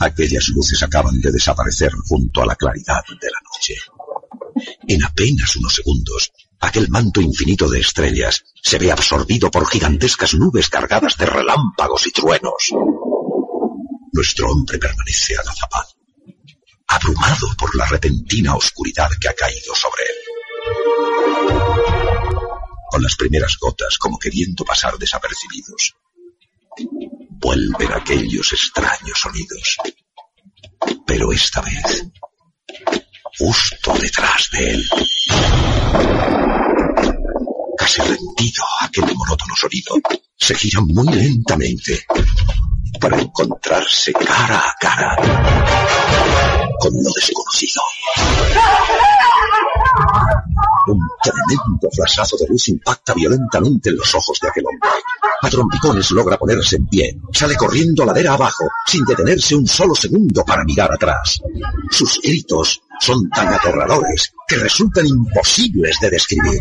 aquellas luces acaban de desaparecer junto a la claridad de la noche. En apenas unos segundos, aquel manto infinito de estrellas se ve absorbido por gigantescas nubes cargadas de relámpagos y truenos. Nuestro hombre permanece agazapado abrumado por la repentina oscuridad que ha caído sobre él. Con las primeras gotas como queriendo pasar desapercibidos, vuelven aquellos extraños sonidos. Pero esta vez, justo detrás de él, casi rendido aquel monótono sonido, se gira muy lentamente para encontrarse cara a cara con lo desconocido. Un tremendo flashazo de luz impacta violentamente en los ojos de aquel hombre. A trompicones logra ponerse en pie. Sale corriendo ladera abajo, sin detenerse un solo segundo para mirar atrás. Sus gritos son tan aterradores que resultan imposibles de describir.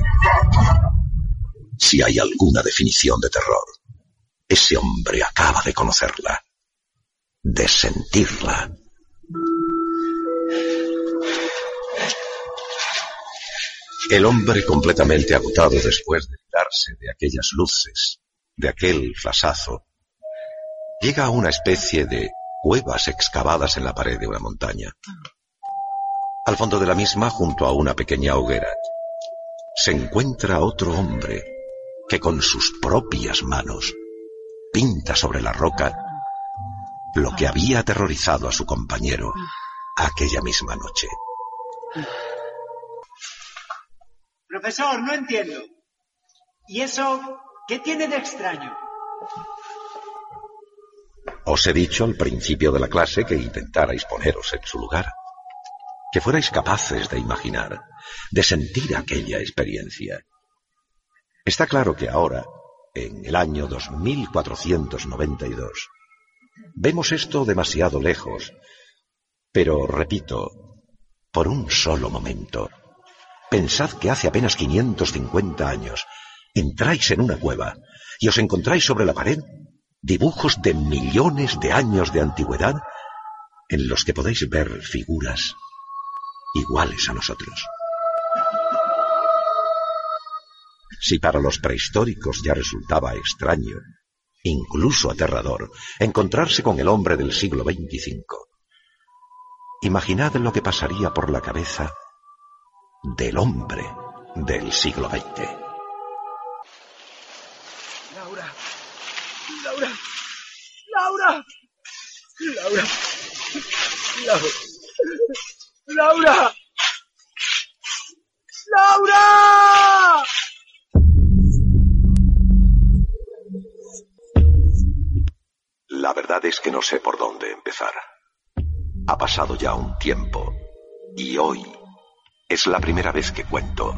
Si hay alguna definición de terror, ese hombre acaba de conocerla, de sentirla. El hombre completamente agotado después de darse de aquellas luces, de aquel flasazo, llega a una especie de cuevas excavadas en la pared de una montaña. Al fondo de la misma, junto a una pequeña hoguera, se encuentra otro hombre que con sus propias manos pinta sobre la roca lo que había aterrorizado a su compañero aquella misma noche. Profesor, no entiendo. ¿Y eso qué tiene de extraño? Os he dicho al principio de la clase que intentarais poneros en su lugar, que fuerais capaces de imaginar, de sentir aquella experiencia. Está claro que ahora, en el año 2492. Vemos esto demasiado lejos, pero repito, por un solo momento, pensad que hace apenas 550 años entráis en una cueva y os encontráis sobre la pared dibujos de millones de años de antigüedad en los que podéis ver figuras iguales a nosotros. Si para los prehistóricos ya resultaba extraño, incluso aterrador, encontrarse con el hombre del siglo XXV, imaginad lo que pasaría por la cabeza del hombre del siglo XX. Laura, Laura, Laura, Laura, Laura, Laura, Laura. La verdad es que no sé por dónde empezar. Ha pasado ya un tiempo y hoy es la primera vez que cuento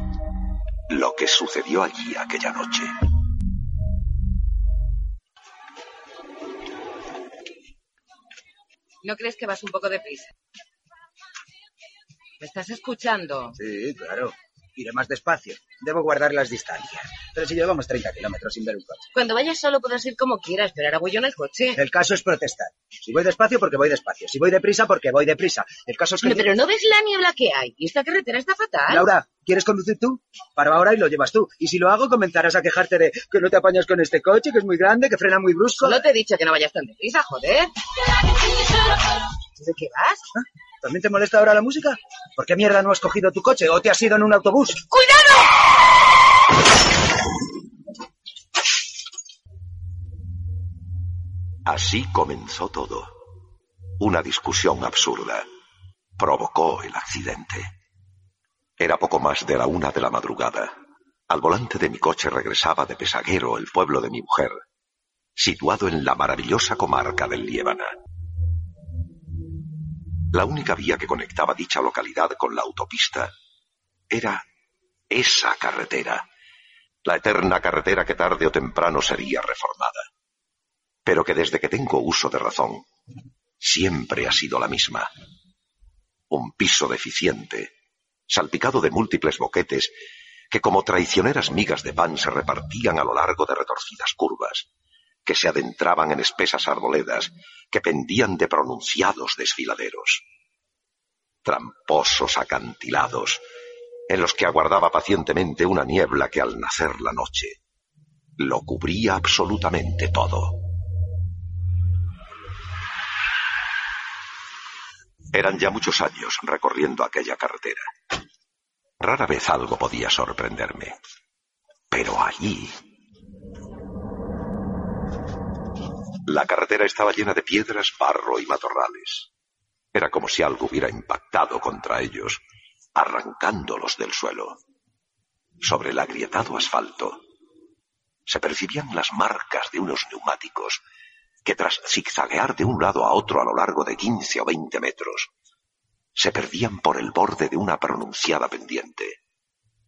lo que sucedió allí aquella noche. ¿No crees que vas un poco deprisa? ¿Me estás escuchando? Sí, claro. Iré más despacio. Debo guardar las distancias. Pero si llevamos 30 kilómetros sin ver un coche. Cuando vayas solo puedes ir como quieras, pero ahora voy yo en el coche. El caso es protestar. Si voy despacio, porque voy despacio. Si voy deprisa, porque voy deprisa. El caso es que... No, pero no ves la niebla que hay. Y esta carretera está fatal. Laura, ¿quieres conducir tú? Paro ahora y lo llevas tú. Y si lo hago, comenzarás a quejarte de que no te apañas con este coche, que es muy grande, que frena muy brusco. Solo te he dicho que no vayas tan deprisa, joder. ¿De qué vas? ¿Ah? ¿También te molesta ahora la música? ¿Por qué mierda no has cogido tu coche o te has ido en un autobús? ¡Cuidado! Así comenzó todo. Una discusión absurda provocó el accidente. Era poco más de la una de la madrugada. Al volante de mi coche regresaba de Pesaguero, el pueblo de mi mujer, situado en la maravillosa comarca del Liébana. La única vía que conectaba dicha localidad con la autopista era esa carretera, la eterna carretera que tarde o temprano sería reformada, pero que desde que tengo uso de razón siempre ha sido la misma. Un piso deficiente, salpicado de múltiples boquetes que como traicioneras migas de pan se repartían a lo largo de retorcidas curvas, que se adentraban en espesas arboledas, que pendían de pronunciados desfiladeros. Tramposos acantilados, en los que aguardaba pacientemente una niebla que al nacer la noche lo cubría absolutamente todo. Eran ya muchos años recorriendo aquella carretera. Rara vez algo podía sorprenderme. Pero allí... La carretera estaba llena de piedras, barro y matorrales. Era como si algo hubiera impactado contra ellos, arrancándolos del suelo. Sobre el agrietado asfalto se percibían las marcas de unos neumáticos que tras zigzaguear de un lado a otro a lo largo de quince o veinte metros, se perdían por el borde de una pronunciada pendiente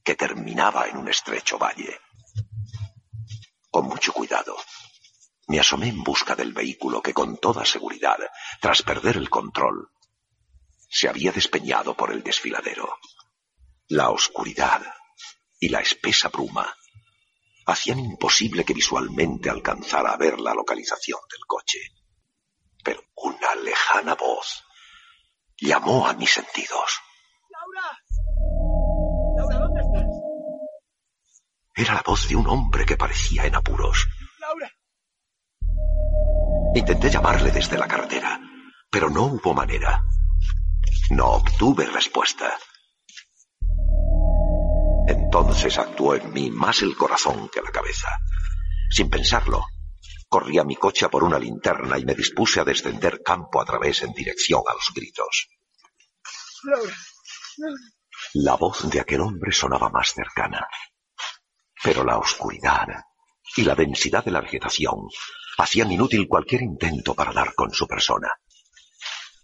que terminaba en un estrecho valle. Con mucho cuidado, me asomé en busca del vehículo que con toda seguridad, tras perder el control, se había despeñado por el desfiladero. La oscuridad y la espesa bruma hacían imposible que visualmente alcanzara a ver la localización del coche. Pero una lejana voz llamó a mis sentidos. ¡Laura! ¡Laura, dónde estás? Era la voz de un hombre que parecía en apuros. Intenté llamarle desde la carretera, pero no hubo manera. No obtuve respuesta. Entonces actuó en mí más el corazón que la cabeza. Sin pensarlo, corrí a mi coche por una linterna y me dispuse a descender campo a través en dirección a los gritos. Laura, Laura. La voz de aquel hombre sonaba más cercana, pero la oscuridad y la densidad de la vegetación hacían inútil cualquier intento para dar con su persona.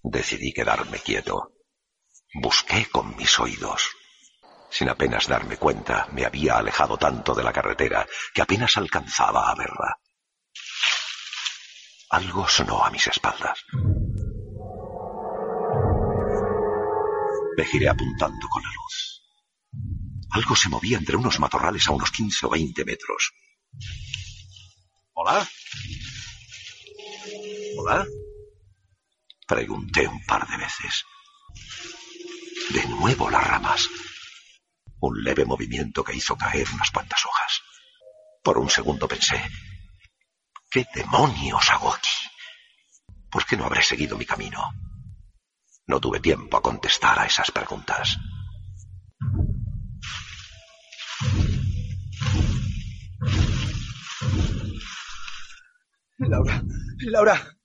Decidí quedarme quieto. Busqué con mis oídos. Sin apenas darme cuenta, me había alejado tanto de la carretera que apenas alcanzaba a verla. Algo sonó a mis espaldas. Me giré apuntando con la luz. Algo se movía entre unos matorrales a unos 15 o 20 metros. ¿Hola? ¿Hola? Pregunté un par de veces. De nuevo las ramas. Un leve movimiento que hizo caer unas cuantas hojas. Por un segundo pensé, ¿qué demonios hago aquí? ¿Por qué no habré seguido mi camino? No tuve tiempo a contestar a esas preguntas. Laura, Laura.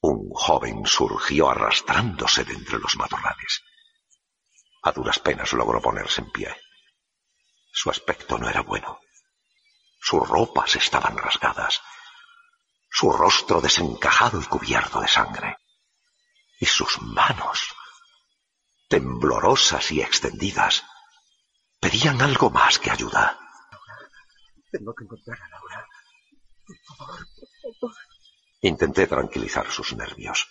Un joven surgió arrastrándose de entre los matorrales. A duras penas logró ponerse en pie. Su aspecto no era bueno. Sus ropas estaban rasgadas, su rostro desencajado y cubierto de sangre, y sus manos, temblorosas y extendidas, pedían algo más que ayuda. Tengo que encontrar a Laura. Por favor, por favor. Intenté tranquilizar sus nervios.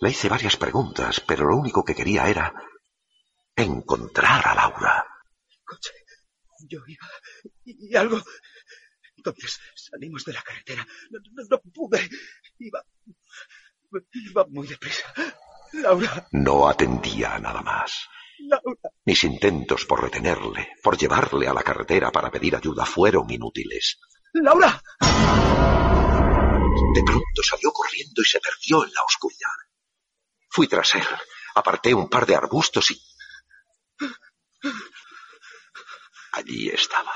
Le hice varias preguntas, pero lo único que quería era encontrar a Laura. Coche. Yo iba. Y algo. Entonces salimos de la carretera. No, no, no pude. Iba. Iba muy deprisa. Laura. No atendía a nada más. Laura. Mis intentos por retenerle, por llevarle a la carretera para pedir ayuda fueron inútiles. ¡Laura! De pronto salió corriendo y se perdió en la oscuridad. Fui tras él, aparté un par de arbustos y... Allí estaba,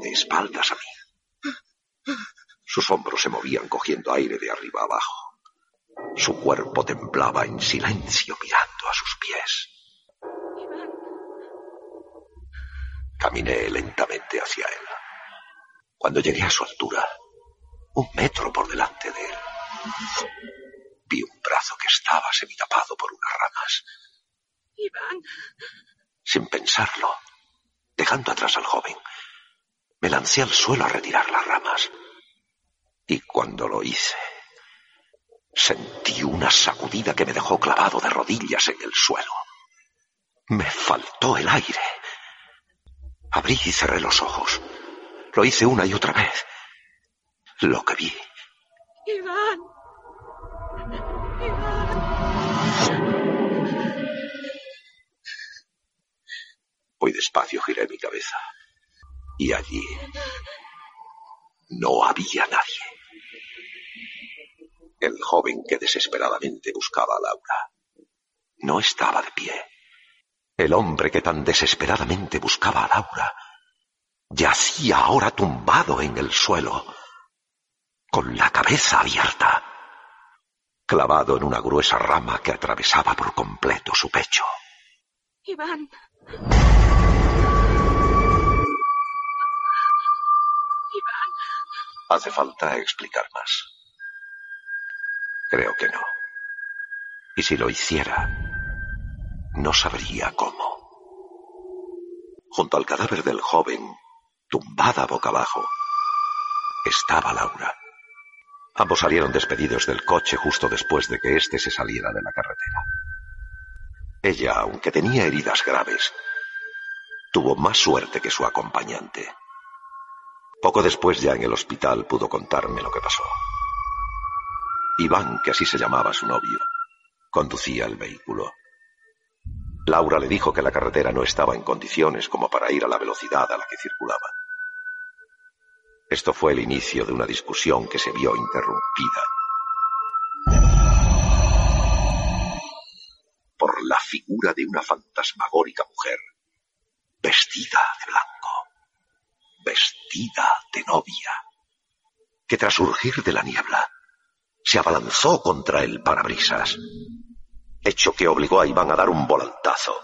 de espaldas a mí. Sus hombros se movían cogiendo aire de arriba abajo. Su cuerpo temblaba en silencio mirando a sus pies. Caminé lentamente hacia él. Cuando llegué a su altura, un metro por delante de él, vi un brazo que estaba semitapado por unas ramas. Iván. Sin pensarlo, dejando atrás al joven, me lancé al suelo a retirar las ramas. Y cuando lo hice, sentí una sacudida que me dejó clavado de rodillas en el suelo. Me faltó el aire. Abrí y cerré los ojos. Lo hice una y otra vez. Lo que vi Iván. Muy despacio giré mi cabeza. Y allí no había nadie. El joven que desesperadamente buscaba a Laura no estaba de pie. El hombre que tan desesperadamente buscaba a Laura yacía ahora tumbado en el suelo, con la cabeza abierta, clavado en una gruesa rama que atravesaba por completo su pecho. Iván. Iván. ¿Hace falta explicar más? Creo que no. Y si lo hiciera, no sabría cómo. Junto al cadáver del joven, tumbada boca abajo, estaba Laura. Ambos salieron despedidos del coche justo después de que éste se saliera de la carretera. Ella, aunque tenía heridas graves, tuvo más suerte que su acompañante. Poco después, ya en el hospital, pudo contarme lo que pasó. Iván, que así se llamaba su novio, conducía el vehículo. Laura le dijo que la carretera no estaba en condiciones como para ir a la velocidad a la que circulaba. Esto fue el inicio de una discusión que se vio interrumpida por la figura de una fantasmagórica mujer, vestida de blanco, vestida de novia, que tras surgir de la niebla se abalanzó contra el parabrisas, hecho que obligó a Iván a dar un volantazo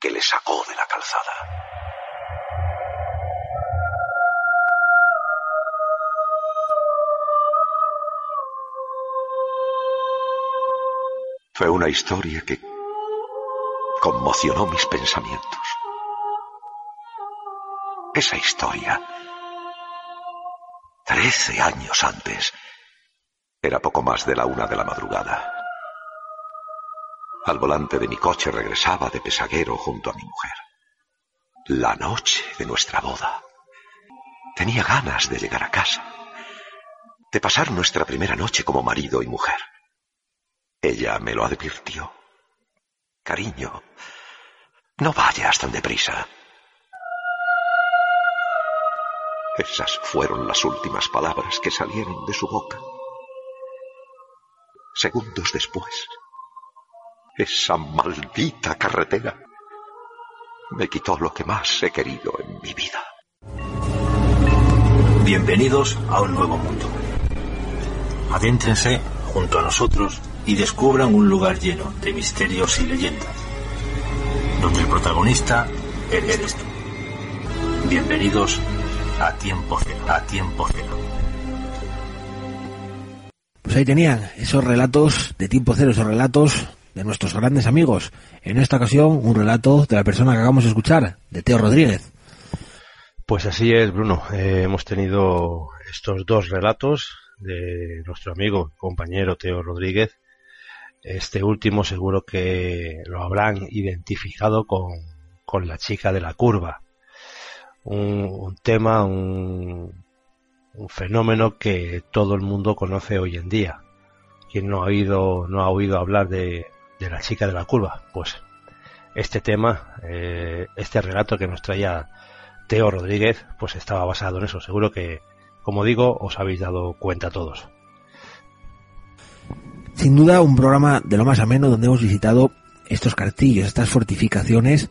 que le sacó de la calzada. Fue una historia que conmocionó mis pensamientos. Esa historia, trece años antes, era poco más de la una de la madrugada. Al volante de mi coche regresaba de pesaguero junto a mi mujer. La noche de nuestra boda. Tenía ganas de llegar a casa, de pasar nuestra primera noche como marido y mujer. Ella me lo advirtió. Cariño, no vayas tan deprisa. Esas fueron las últimas palabras que salieron de su boca. Segundos después, esa maldita carretera me quitó lo que más he querido en mi vida. Bienvenidos a un nuevo mundo. Adéntrense junto a nosotros y descubran un lugar lleno de misterios y leyendas, donde el protagonista eres tú. Bienvenidos a Tiempo Cero, a Tiempo Cero. Pues ahí tenían esos relatos de Tiempo Cero, esos relatos de nuestros grandes amigos. En esta ocasión, un relato de la persona que acabamos de escuchar, de Teo Rodríguez. Pues así es, Bruno. Eh, hemos tenido estos dos relatos de nuestro amigo, compañero Teo Rodríguez. Este último seguro que lo habrán identificado con, con la chica de la curva. Un, un tema, un, un, fenómeno que todo el mundo conoce hoy en día. ¿Quién no ha oído, no ha oído hablar de, de la chica de la curva? Pues este tema, eh, este relato que nos traía Teo Rodríguez, pues estaba basado en eso. Seguro que, como digo, os habéis dado cuenta todos. Sin duda, un programa de lo más ameno donde hemos visitado estos castillos, estas fortificaciones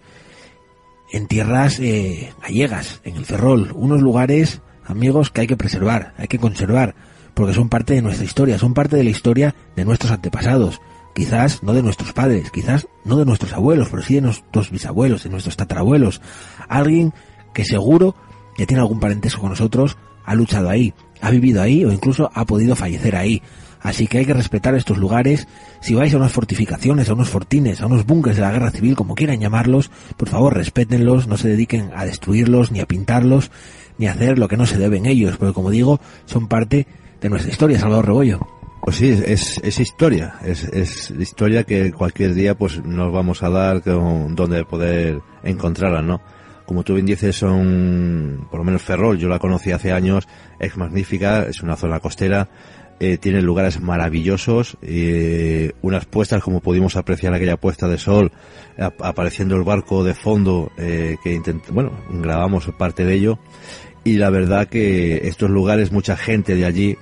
en tierras eh, gallegas, en el Ferrol, unos lugares, amigos, que hay que preservar, hay que conservar, porque son parte de nuestra historia, son parte de la historia de nuestros antepasados, quizás no de nuestros padres, quizás no de nuestros abuelos, pero sí de nuestros bisabuelos, de nuestros tatarabuelos, alguien que seguro que tiene algún parentesco con nosotros, ha luchado ahí, ha vivido ahí o incluso ha podido fallecer ahí. Así que hay que respetar estos lugares. Si vais a unas fortificaciones, a unos fortines, a unos búnkeres de la guerra civil, como quieran llamarlos, por favor respétenlos, no se dediquen a destruirlos, ni a pintarlos, ni a hacer lo que no se debe en ellos, porque como digo, son parte de nuestra historia, Salvador Rebollo. Pues sí, es, es historia, es, historia que cualquier día pues nos vamos a dar donde poder encontrarla, ¿no? como tú bien dices, son, por lo menos Ferrol, yo la conocí hace años, es magnífica, es una zona costera, eh, tiene lugares maravillosos, eh, unas puestas como pudimos apreciar aquella puesta de sol, ap apareciendo el barco de fondo, eh, que bueno, grabamos parte de ello, y la verdad que estos lugares, mucha gente de allí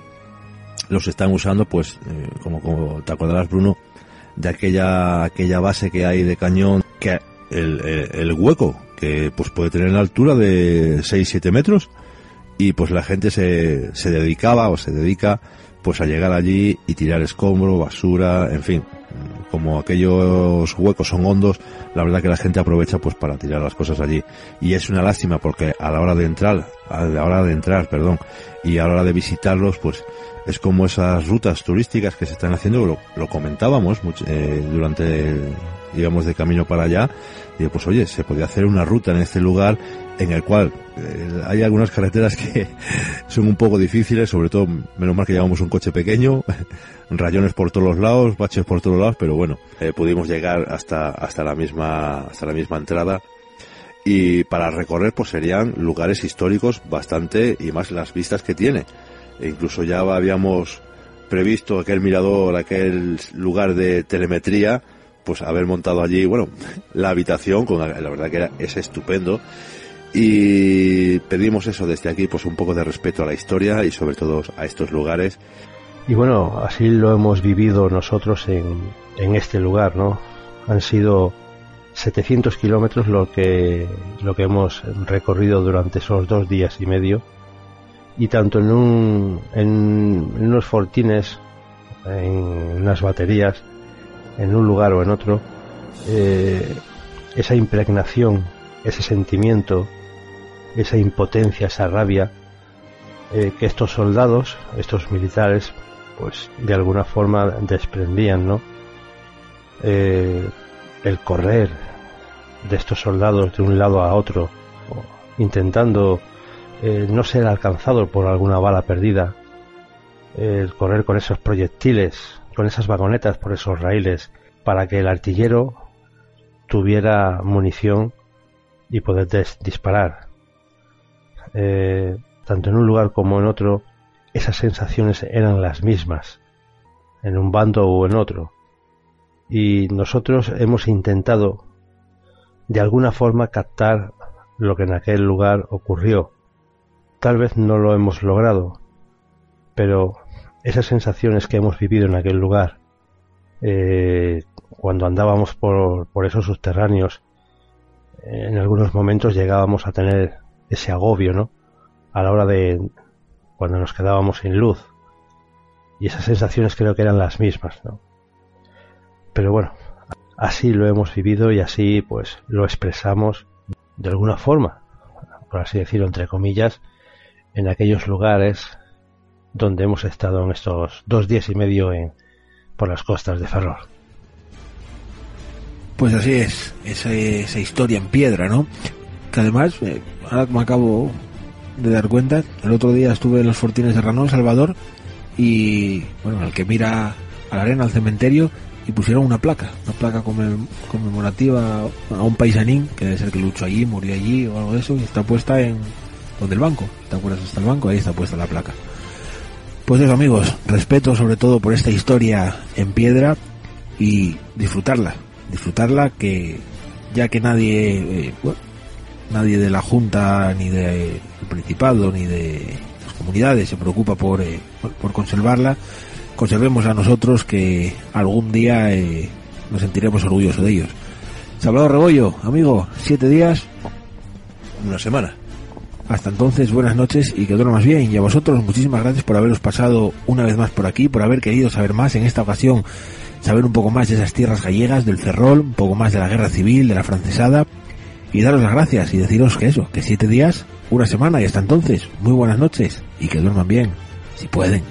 los están usando, pues, eh, como, como te acordarás Bruno, de aquella, aquella base que hay de cañón, que el, el, el hueco que pues puede tener la altura de 6-7 metros y pues la gente se, se dedicaba o se dedica pues a llegar allí y tirar escombro, basura, en fin, como aquellos huecos son hondos, la verdad que la gente aprovecha pues para tirar las cosas allí. Y es una lástima porque a la hora de entrar, a la hora de entrar, perdón, y a la hora de visitarlos pues es como esas rutas turísticas que se están haciendo, lo, comentábamos eh, durante el, íbamos de camino para allá, y pues oye, se podía hacer una ruta en este lugar en el cual hay algunas carreteras que [laughs] son un poco difíciles, sobre todo, menos mal que llevamos un coche pequeño, [laughs] rayones por todos los lados, baches por todos lados, pero bueno, eh, pudimos llegar hasta, hasta la misma, hasta la misma entrada. Y para recorrer, pues serían lugares históricos bastante, y más las vistas que tiene. E incluso ya habíamos previsto aquel mirador, aquel lugar de telemetría, pues haber montado allí, bueno, [laughs] la habitación, con la, la verdad que era, es estupendo. Y pedimos eso desde aquí, pues un poco de respeto a la historia y sobre todo a estos lugares. Y bueno, así lo hemos vivido nosotros en, en este lugar, ¿no? Han sido 700 kilómetros lo que, lo que hemos recorrido durante esos dos días y medio. Y tanto en, un, en, unos fortines, en unas baterías, en un lugar o en otro, eh, esa impregnación, ese sentimiento, esa impotencia, esa rabia, eh, que estos soldados, estos militares, pues de alguna forma desprendían, ¿no? Eh, el correr de estos soldados de un lado a otro, intentando eh, no ser alcanzado por alguna bala perdida, el correr con esos proyectiles, con esas vagonetas por esos raíles, para que el artillero tuviera munición y poder disparar. Eh, tanto en un lugar como en otro, esas sensaciones eran las mismas, en un bando o en otro. Y nosotros hemos intentado de alguna forma captar lo que en aquel lugar ocurrió. Tal vez no lo hemos logrado, pero esas sensaciones que hemos vivido en aquel lugar, eh, cuando andábamos por, por esos subterráneos, en algunos momentos llegábamos a tener ese agobio, ¿no? A la hora de cuando nos quedábamos sin luz. Y esas sensaciones creo que eran las mismas, ¿no? Pero bueno, así lo hemos vivido y así pues lo expresamos de alguna forma. por así decirlo, entre comillas, en aquellos lugares donde hemos estado en estos dos días y medio en, por las costas de Ferrol. Pues así es, esa, esa historia en piedra, ¿no? Además, eh, ahora me acabo de dar cuenta, el otro día estuve en los Fortines de Ranón, Salvador, y bueno, al que mira a la arena, al cementerio, y pusieron una placa, una placa conmemorativa a un paisanín, que debe ser que luchó allí, murió allí o algo de eso, y está puesta en donde el banco, ¿te acuerdas? Está el banco, ahí está puesta la placa. Pues eso amigos, respeto sobre todo por esta historia en piedra y disfrutarla, disfrutarla que ya que nadie, eh, nadie de la Junta, ni del Principado, ni de las comunidades se preocupa por, eh, por conservarla, conservemos a nosotros que algún día eh, nos sentiremos orgullosos de ellos. Salvador Rebollo, amigo, siete días. Una semana. Hasta entonces, buenas noches y que duermas bien. Y a vosotros, muchísimas gracias por haberos pasado una vez más por aquí, por haber querido saber más en esta ocasión, saber un poco más de esas tierras gallegas, del Ferrol, un poco más de la guerra civil, de la francesada, y daros las gracias y deciros que eso, que siete días, una semana y hasta entonces, muy buenas noches y que duerman bien, si pueden.